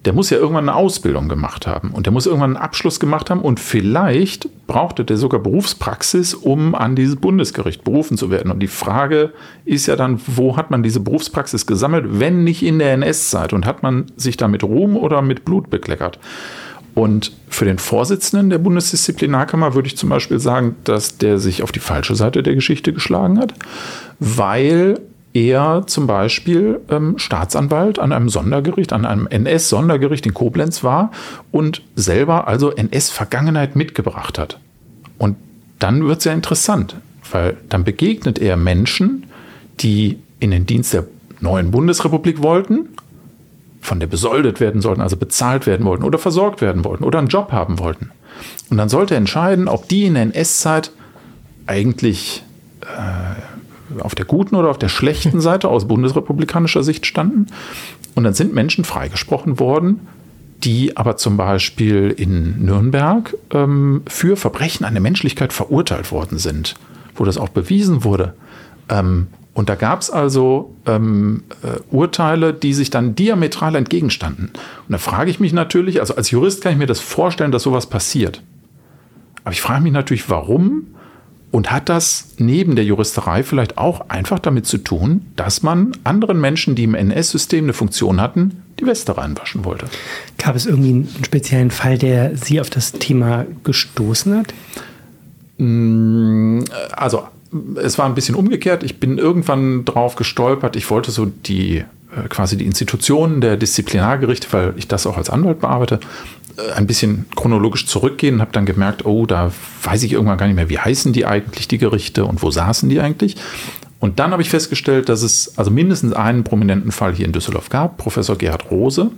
S5: der muss ja irgendwann eine Ausbildung gemacht haben und der muss irgendwann einen Abschluss gemacht haben und vielleicht brauchte der sogar Berufspraxis, um an dieses Bundesgericht berufen zu werden. Und die Frage ist ja dann, wo hat man diese Berufspraxis gesammelt, wenn nicht in der NS-Zeit und hat man sich da mit Ruhm oder mit Blut bekleckert? Und für den Vorsitzenden der Bundesdisziplinarkammer würde ich zum Beispiel sagen, dass der sich auf die falsche Seite der Geschichte geschlagen hat, weil er zum Beispiel ähm, Staatsanwalt an einem Sondergericht, an einem NS-Sondergericht in Koblenz war und selber also NS-Vergangenheit mitgebracht hat. Und dann wird es ja interessant, weil dann begegnet er Menschen, die in den Dienst der neuen Bundesrepublik wollten, von der besoldet werden sollten, also bezahlt werden wollten oder versorgt werden wollten oder einen Job haben wollten. Und dann sollte er entscheiden, ob die in der NS-Zeit eigentlich äh, auf der guten oder auf der schlechten Seite aus bundesrepublikanischer Sicht standen. Und dann sind Menschen freigesprochen worden, die aber zum Beispiel in Nürnberg ähm, für Verbrechen an der Menschlichkeit verurteilt worden sind, wo das auch bewiesen wurde. Ähm, und da gab es also ähm, äh, Urteile, die sich dann diametral entgegenstanden. Und da frage ich mich natürlich, also als Jurist kann ich mir das vorstellen, dass sowas passiert. Aber ich frage mich natürlich, warum und hat das neben der Juristerei vielleicht auch einfach damit zu tun, dass man anderen Menschen, die im NS-System eine Funktion hatten, die Weste reinwaschen wollte.
S2: Gab es irgendwie einen speziellen Fall, der Sie auf das Thema gestoßen hat?
S5: Mm, also es war ein bisschen umgekehrt. Ich bin irgendwann drauf gestolpert. Ich wollte so die äh, quasi die Institutionen der Disziplinargerichte, weil ich das auch als Anwalt bearbeite, äh, ein bisschen chronologisch zurückgehen und habe dann gemerkt, oh, da weiß ich irgendwann gar nicht mehr, wie heißen die eigentlich, die Gerichte und wo saßen die eigentlich. Und dann habe ich festgestellt, dass es also mindestens einen prominenten Fall hier in Düsseldorf gab, Professor Gerhard Rose.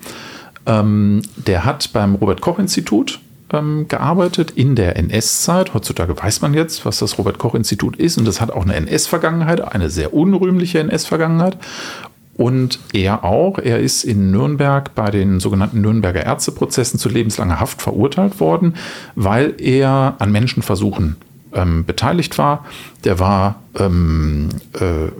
S5: Ähm, der hat beim Robert Koch Institut ähm, gearbeitet in der NS-Zeit. Heutzutage weiß man jetzt, was das Robert Koch Institut ist und das hat auch eine NS-Vergangenheit, eine sehr unrühmliche NS-Vergangenheit. Und er auch, er ist in Nürnberg bei den sogenannten Nürnberger Ärzteprozessen zu lebenslanger Haft verurteilt worden, weil er an Menschenversuchen ähm, beteiligt war. Der war, ähm, äh, äh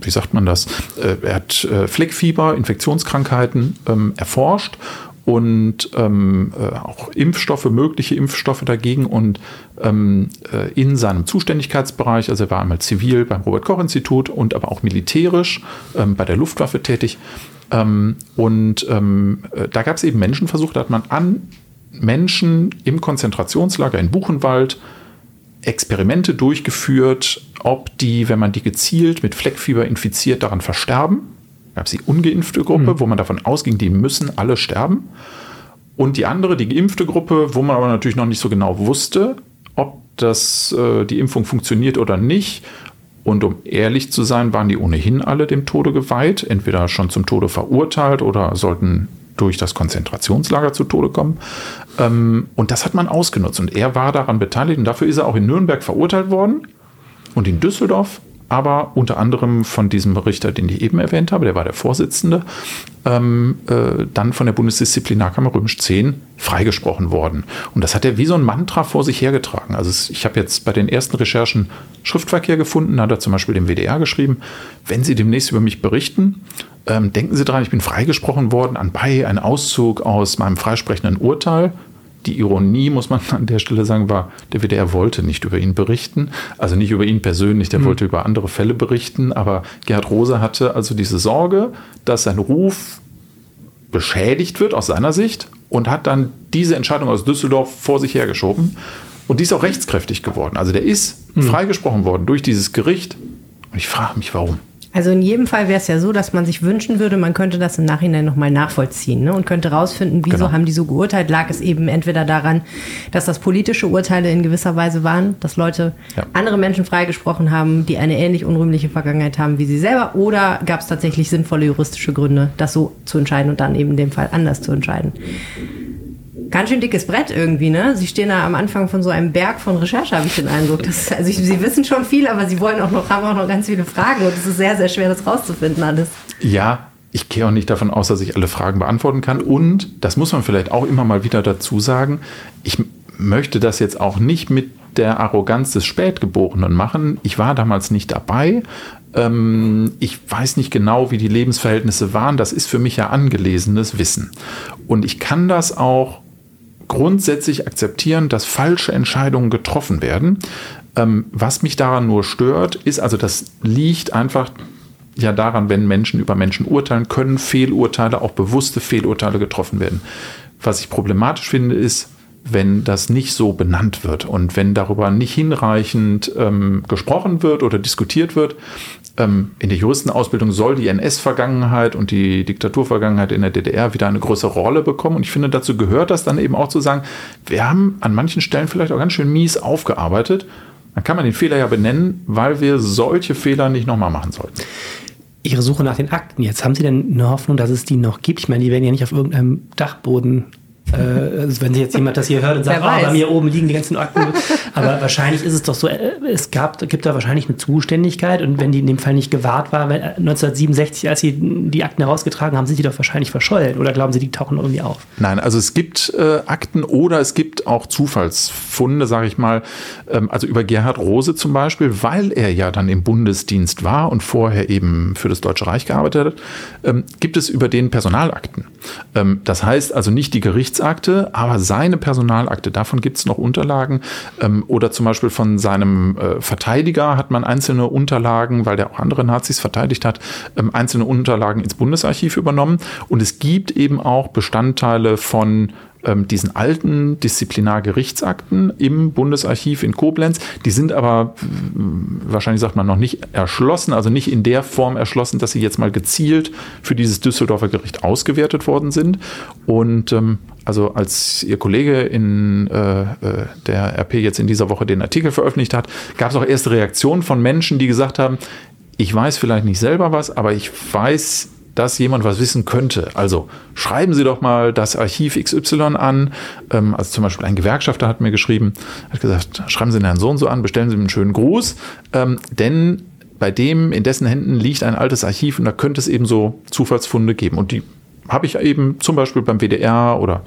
S5: wie sagt man das, äh, er hat äh, Fleckfieber, Infektionskrankheiten ähm, erforscht und ähm, äh, auch Impfstoffe, mögliche Impfstoffe dagegen. Und ähm, äh, in seinem Zuständigkeitsbereich, also er war einmal zivil beim Robert Koch Institut und aber auch militärisch ähm, bei der Luftwaffe tätig. Ähm, und ähm, äh, da gab es eben Menschenversuche, da hat man an Menschen im Konzentrationslager in Buchenwald Experimente durchgeführt, ob die, wenn man die gezielt mit Fleckfieber infiziert, daran versterben gab es die ungeimpfte Gruppe, mhm. wo man davon ausging, die müssen alle sterben. Und die andere, die geimpfte Gruppe, wo man aber natürlich noch nicht so genau wusste, ob das, äh, die Impfung funktioniert oder nicht. Und um ehrlich zu sein, waren die ohnehin alle dem Tode geweiht, entweder schon zum Tode verurteilt oder sollten durch das Konzentrationslager zu Tode kommen. Ähm, und das hat man ausgenutzt. Und er war daran beteiligt und dafür ist er auch in Nürnberg verurteilt worden und in Düsseldorf aber unter anderem von diesem Richter, den ich eben erwähnt habe, der war der Vorsitzende, ähm, äh, dann von der Bundesdisziplinarkammer Römisch 10 freigesprochen worden. Und das hat er wie so ein Mantra vor sich hergetragen. Also es, ich habe jetzt bei den ersten Recherchen Schriftverkehr gefunden, da hat er zum Beispiel dem WDR geschrieben, wenn Sie demnächst über mich berichten, ähm, denken Sie daran, ich bin freigesprochen worden, anbei ein Auszug aus meinem freisprechenden Urteil, die Ironie, muss man an der Stelle sagen, war, der WDR wollte nicht über ihn berichten. Also nicht über ihn persönlich, der mhm. wollte über andere Fälle berichten. Aber Gerhard Rose hatte also diese Sorge, dass sein Ruf beschädigt wird aus seiner Sicht und hat dann diese Entscheidung aus Düsseldorf vor sich hergeschoben. Und die ist auch rechtskräftig geworden. Also der ist mhm. freigesprochen worden durch dieses Gericht. Und ich frage mich, warum.
S1: Also in jedem Fall wäre es ja so, dass man sich wünschen würde, man könnte das im Nachhinein nochmal nachvollziehen ne? und könnte rausfinden, wieso genau. haben die so geurteilt. Lag es eben entweder daran, dass das politische Urteile in gewisser Weise waren, dass Leute ja. andere Menschen freigesprochen haben, die eine ähnlich unrühmliche Vergangenheit haben wie sie selber, oder gab es tatsächlich sinnvolle juristische Gründe, das so zu entscheiden und dann eben in dem Fall anders zu entscheiden ganz schön dickes Brett irgendwie, ne? Sie stehen da am Anfang von so einem Berg von Recherche, habe ich den Eindruck. Das, also ich, Sie wissen schon viel, aber Sie wollen auch noch, haben auch noch ganz viele Fragen und es ist sehr, sehr schwer, das rauszufinden alles.
S5: Ja, ich gehe auch nicht davon aus, dass ich alle Fragen beantworten kann. Und das muss man vielleicht auch immer mal wieder dazu sagen. Ich möchte das jetzt auch nicht mit der Arroganz des Spätgeborenen machen. Ich war damals nicht dabei. Ähm, ich weiß nicht genau, wie die Lebensverhältnisse waren. Das ist für mich ja angelesenes Wissen. Und ich kann das auch grundsätzlich akzeptieren, dass falsche Entscheidungen getroffen werden. Ähm, was mich daran nur stört, ist, also das liegt einfach ja daran, wenn Menschen über Menschen urteilen, können Fehlurteile, auch bewusste Fehlurteile getroffen werden. Was ich problematisch finde, ist, wenn das nicht so benannt wird und wenn darüber nicht hinreichend ähm, gesprochen wird oder diskutiert wird, ähm, in der Juristenausbildung soll die NS-Vergangenheit und die Diktaturvergangenheit in der DDR wieder eine größere Rolle bekommen. Und ich finde, dazu gehört das dann eben auch zu sagen, wir haben an manchen Stellen vielleicht auch ganz schön mies aufgearbeitet. Dann kann man den Fehler ja benennen, weil wir solche Fehler nicht nochmal machen sollten.
S2: Ihre Suche nach den Akten jetzt, haben Sie denn eine Hoffnung, dass es die noch gibt? Ich meine, die werden ja nicht auf irgendeinem Dachboden äh, also wenn sich jetzt jemand das hier hört und sagt, oh, bei mir oben liegen die ganzen Akten. Aber wahrscheinlich ist es doch so, äh, es gab, gibt da wahrscheinlich eine Zuständigkeit und wenn die in dem Fall nicht gewahrt war, 1967, als sie die Akten herausgetragen haben, sind die doch wahrscheinlich verschollen. Oder glauben Sie, die tauchen irgendwie auf?
S5: Nein, also es gibt äh, Akten oder es gibt auch Zufallsfunde, sage ich mal. Ähm, also über Gerhard Rose zum Beispiel, weil er ja dann im Bundesdienst war und vorher eben für das Deutsche Reich gearbeitet hat, ähm, gibt es über den Personalakten. Ähm, das heißt also nicht die Gerichtsakte, aber seine Personalakte. Davon gibt es noch Unterlagen. Ähm, oder zum Beispiel von seinem äh, Verteidiger hat man einzelne Unterlagen, weil der auch andere Nazis verteidigt hat, ähm, einzelne Unterlagen ins Bundesarchiv übernommen. Und es gibt eben auch Bestandteile von ähm, diesen alten Disziplinargerichtsakten im Bundesarchiv in Koblenz. Die sind aber, wahrscheinlich sagt man noch nicht erschlossen, also nicht in der Form erschlossen, dass sie jetzt mal gezielt für dieses Düsseldorfer Gericht ausgewertet worden sind. Und ähm, also als Ihr Kollege in äh, äh der RP jetzt in dieser Woche den Artikel veröffentlicht hat, gab es auch erste Reaktionen von Menschen, die gesagt haben, ich weiß vielleicht nicht selber was, aber ich weiß, dass jemand was wissen könnte. Also schreiben Sie doch mal das Archiv XY an. Ähm, also zum Beispiel ein Gewerkschafter hat mir geschrieben, hat gesagt, schreiben Sie den Herrn so und so an, bestellen Sie ihm einen schönen Gruß, ähm, denn bei dem, in dessen Händen liegt ein altes Archiv und da könnte es eben so Zufallsfunde geben. Und die habe ich eben zum Beispiel beim WDR oder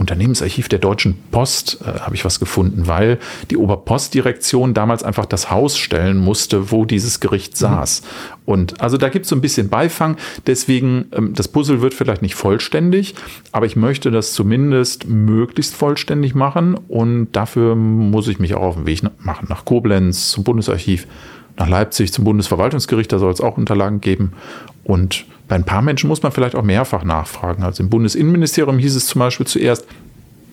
S5: Unternehmensarchiv der Deutschen Post äh, habe ich was gefunden, weil die Oberpostdirektion damals einfach das Haus stellen musste, wo dieses Gericht mhm. saß. Mhm. Und also da gibt es so ein bisschen Beifang. Deswegen, ähm, das Puzzle wird vielleicht nicht vollständig, aber ich möchte das zumindest möglichst vollständig machen. Und dafür muss ich mich auch auf den Weg machen nach Koblenz, zum Bundesarchiv, nach Leipzig, zum Bundesverwaltungsgericht. Da soll es auch Unterlagen geben. Und bei ein paar Menschen muss man vielleicht auch mehrfach nachfragen. Also im Bundesinnenministerium hieß es zum Beispiel zuerst,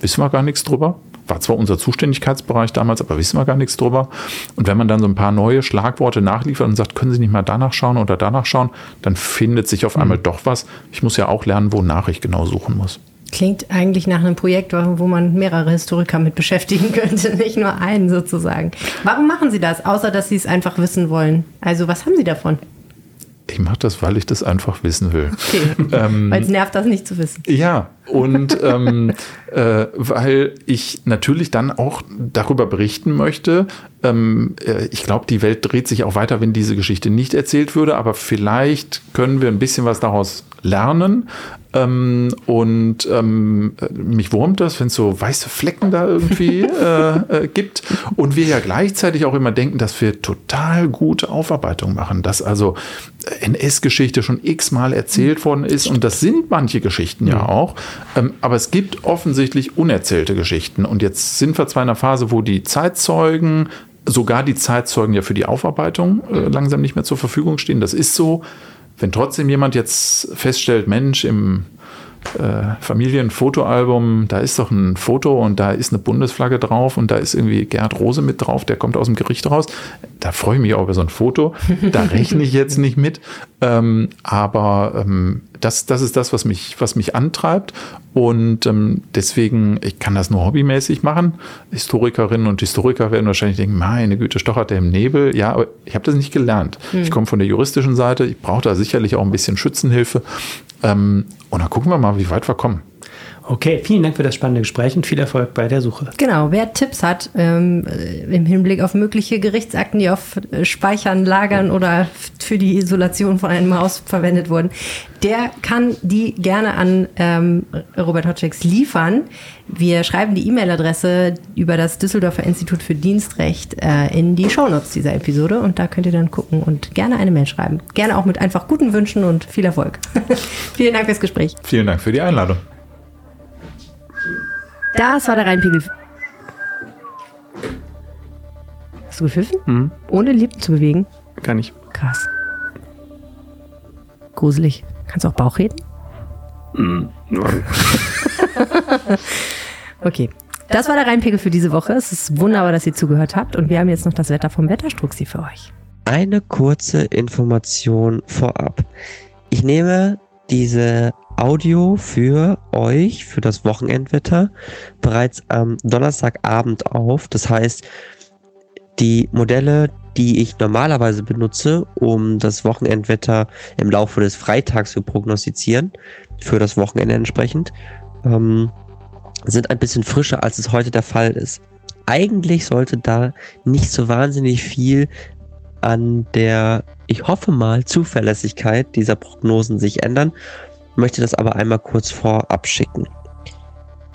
S5: wissen wir gar nichts drüber. War zwar unser Zuständigkeitsbereich damals, aber wissen wir gar nichts drüber. Und wenn man dann so ein paar neue Schlagworte nachliefert und sagt, können Sie nicht mal danach schauen oder danach schauen, dann findet sich auf einmal mhm. doch was. Ich muss ja auch lernen, wonach ich genau suchen muss.
S1: Klingt eigentlich nach einem Projekt, wo man mehrere Historiker mit beschäftigen könnte, nicht nur einen sozusagen. Warum machen Sie das, außer dass Sie es einfach wissen wollen? Also was haben Sie davon?
S5: Ich mache das, weil ich das einfach wissen will.
S1: Okay. Ähm, weil es nervt, das nicht zu wissen.
S5: Ja, und ähm, äh, weil ich natürlich dann auch darüber berichten möchte. Ähm, äh, ich glaube, die Welt dreht sich auch weiter, wenn diese Geschichte nicht erzählt würde, aber vielleicht können wir ein bisschen was daraus lernen. Ähm, und ähm, mich wurmt das, wenn es so weiße Flecken da irgendwie äh, äh, gibt. Und wir ja gleichzeitig auch immer denken, dass wir total gute Aufarbeitung machen, dass also NS-Geschichte schon x-mal erzählt worden ist. Und das sind manche Geschichten ja auch. Ähm, aber es gibt offensichtlich unerzählte Geschichten. Und jetzt sind wir zwar in einer Phase, wo die Zeitzeugen sogar die Zeitzeugen ja für die Aufarbeitung äh, langsam nicht mehr zur Verfügung stehen. Das ist so. Wenn trotzdem jemand jetzt feststellt, Mensch, im äh, Familienfotoalbum, da ist doch ein Foto und da ist eine Bundesflagge drauf und da ist irgendwie Gerd Rose mit drauf, der kommt aus dem Gericht raus. Da freue ich mich auch über so ein Foto. Da rechne ich jetzt nicht mit. Ähm, aber ähm, das, das ist das, was mich, was mich antreibt. Und ähm, deswegen, ich kann das nur hobbymäßig machen. Historikerinnen und Historiker werden wahrscheinlich denken, meine Güte, stochert der im Nebel. Ja, aber ich habe das nicht gelernt. Hm. Ich komme von der juristischen Seite. Ich brauche da sicherlich auch ein bisschen Schützenhilfe. Ähm, und dann gucken wir mal, wie weit wir kommen.
S2: Okay, vielen Dank für das spannende Gespräch und viel Erfolg bei der Suche.
S1: Genau, wer Tipps hat ähm, im Hinblick auf mögliche Gerichtsakten, die auf äh, Speichern, Lagern oder für die Isolation von einem Haus verwendet wurden, der kann die gerne an ähm, Robert Hotcheks liefern. Wir schreiben die E-Mail-Adresse über das Düsseldorfer Institut für Dienstrecht äh, in die Shownotes dieser Episode und da könnt ihr dann gucken und gerne eine Mail schreiben. Gerne auch mit einfach guten Wünschen und viel Erfolg. Vielen Dank fürs Gespräch.
S5: Vielen Dank für die Einladung.
S1: Das war der Rheinpegel. Hast du gepfiffen? Mhm. Ohne Lippen zu bewegen?
S2: Kann ich.
S1: Krass. Gruselig. Kannst du auch Bauch reden? Mhm. okay. Das war der Rheinpegel für diese Woche. Es ist wunderbar, dass ihr zugehört habt. Und wir haben jetzt noch das Wetter vom Wetterstruxi für euch.
S6: Eine kurze Information vorab. Ich nehme diese Audio für euch, für das Wochenendwetter, bereits am Donnerstagabend auf. Das heißt, die Modelle, die ich normalerweise benutze, um das Wochenendwetter im Laufe des Freitags zu prognostizieren, für das Wochenende entsprechend, ähm, sind ein bisschen frischer, als es heute der Fall ist. Eigentlich sollte da nicht so wahnsinnig viel an der, ich hoffe mal, Zuverlässigkeit dieser Prognosen sich ändern möchte das aber einmal kurz vorab schicken.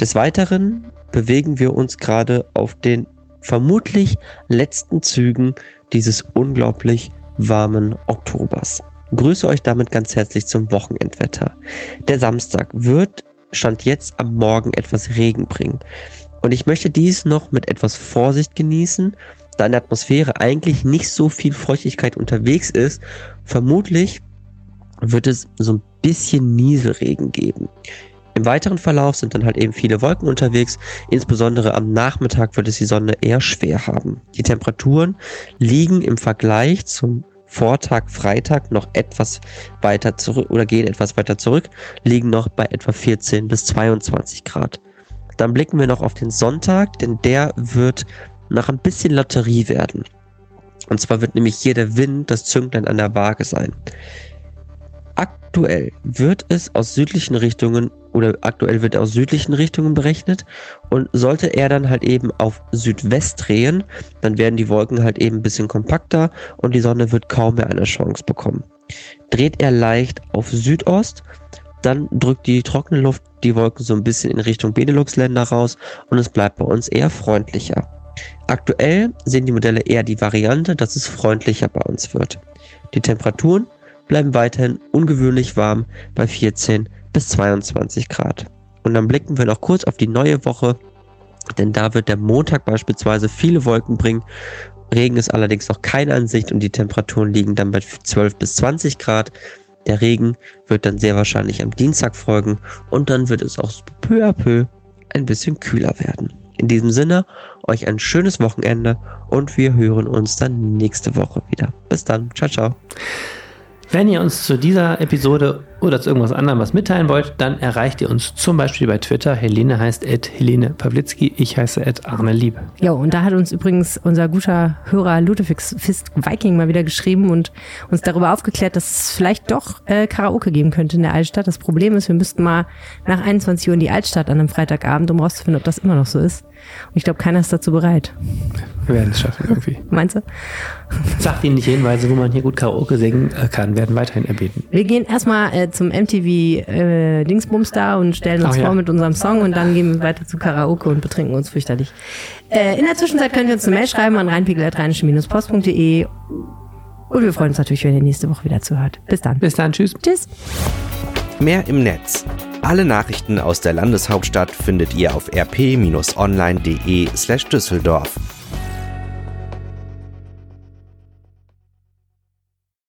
S6: Des Weiteren bewegen wir uns gerade auf den vermutlich letzten Zügen dieses unglaublich warmen Oktobers. Grüße euch damit ganz herzlich zum Wochenendwetter. Der Samstag wird Stand jetzt am Morgen etwas Regen bringen. Und ich möchte dies noch mit etwas Vorsicht genießen, da in der Atmosphäre eigentlich nicht so viel Feuchtigkeit unterwegs ist. Vermutlich wird es so ein bisschen Nieselregen geben. Im weiteren Verlauf sind dann halt eben viele Wolken unterwegs. Insbesondere am Nachmittag wird es die Sonne eher schwer haben. Die Temperaturen liegen im Vergleich zum Vortag Freitag noch etwas weiter zurück oder gehen etwas weiter zurück, liegen noch bei etwa 14 bis 22 Grad. Dann blicken wir noch auf den Sonntag, denn der wird nach ein bisschen Lotterie werden. Und zwar wird nämlich hier der Wind das Zünglein an der Waage sein. Aktuell wird es aus südlichen Richtungen oder aktuell wird aus südlichen Richtungen berechnet und sollte er dann halt eben auf Südwest drehen, dann werden die Wolken halt eben ein bisschen kompakter und die Sonne wird kaum mehr eine Chance bekommen. Dreht er leicht auf Südost, dann drückt die trockene Luft die Wolken so ein bisschen in Richtung Benelux-Länder raus und es bleibt bei uns eher freundlicher. Aktuell sehen die Modelle eher die Variante, dass es freundlicher bei uns wird. Die Temperaturen bleiben weiterhin ungewöhnlich warm bei 14 bis 22 Grad. Und dann blicken wir noch kurz auf die neue Woche, denn da wird der Montag beispielsweise viele Wolken bringen. Regen ist allerdings noch keine Ansicht und die Temperaturen liegen dann bei 12 bis 20 Grad. Der Regen wird dann sehr wahrscheinlich am Dienstag folgen und dann wird es auch peu à peu ein bisschen kühler werden. In diesem Sinne, euch ein schönes Wochenende und wir hören uns dann nächste Woche wieder. Bis dann. Ciao, ciao.
S2: Wenn ihr uns zu dieser Episode oder zu irgendwas anderem was mitteilen wollt, dann erreicht ihr uns zum Beispiel bei Twitter. Helene heißt at Helene Pawlitzki, ich heiße at Arne Lieb.
S1: Ja, und da hat uns übrigens unser guter Hörer Ludwig Fist Viking mal wieder geschrieben und uns darüber aufgeklärt, dass es vielleicht doch äh, Karaoke geben könnte in der Altstadt. Das Problem ist, wir müssten mal nach 21 Uhr in die Altstadt an einem Freitagabend, um rauszufinden, ob das immer noch so ist. Und ich glaube, keiner ist dazu bereit.
S2: Wir werden es schaffen irgendwie.
S1: Meinst du?
S2: Sagt Ihnen nicht Hinweise, wo man hier gut Karaoke singen äh, kann, werden weiterhin erbeten.
S1: Wir gehen erstmal äh, zum MTV äh, Dingsbums da und stellen uns
S2: Ach ja.
S1: vor mit unserem Song und dann gehen wir weiter zu Karaoke und betrinken uns fürchterlich. Äh, in der Zwischenzeit könnt ihr uns eine Mail schreiben an reinpegel.rheinische-post.de und wir freuen uns natürlich, wenn ihr nächste Woche wieder zuhört. Bis dann.
S2: Bis dann, tschüss.
S1: Tschüss.
S3: Mehr im Netz. Alle Nachrichten aus der Landeshauptstadt findet ihr auf rp-online.de slash Düsseldorf.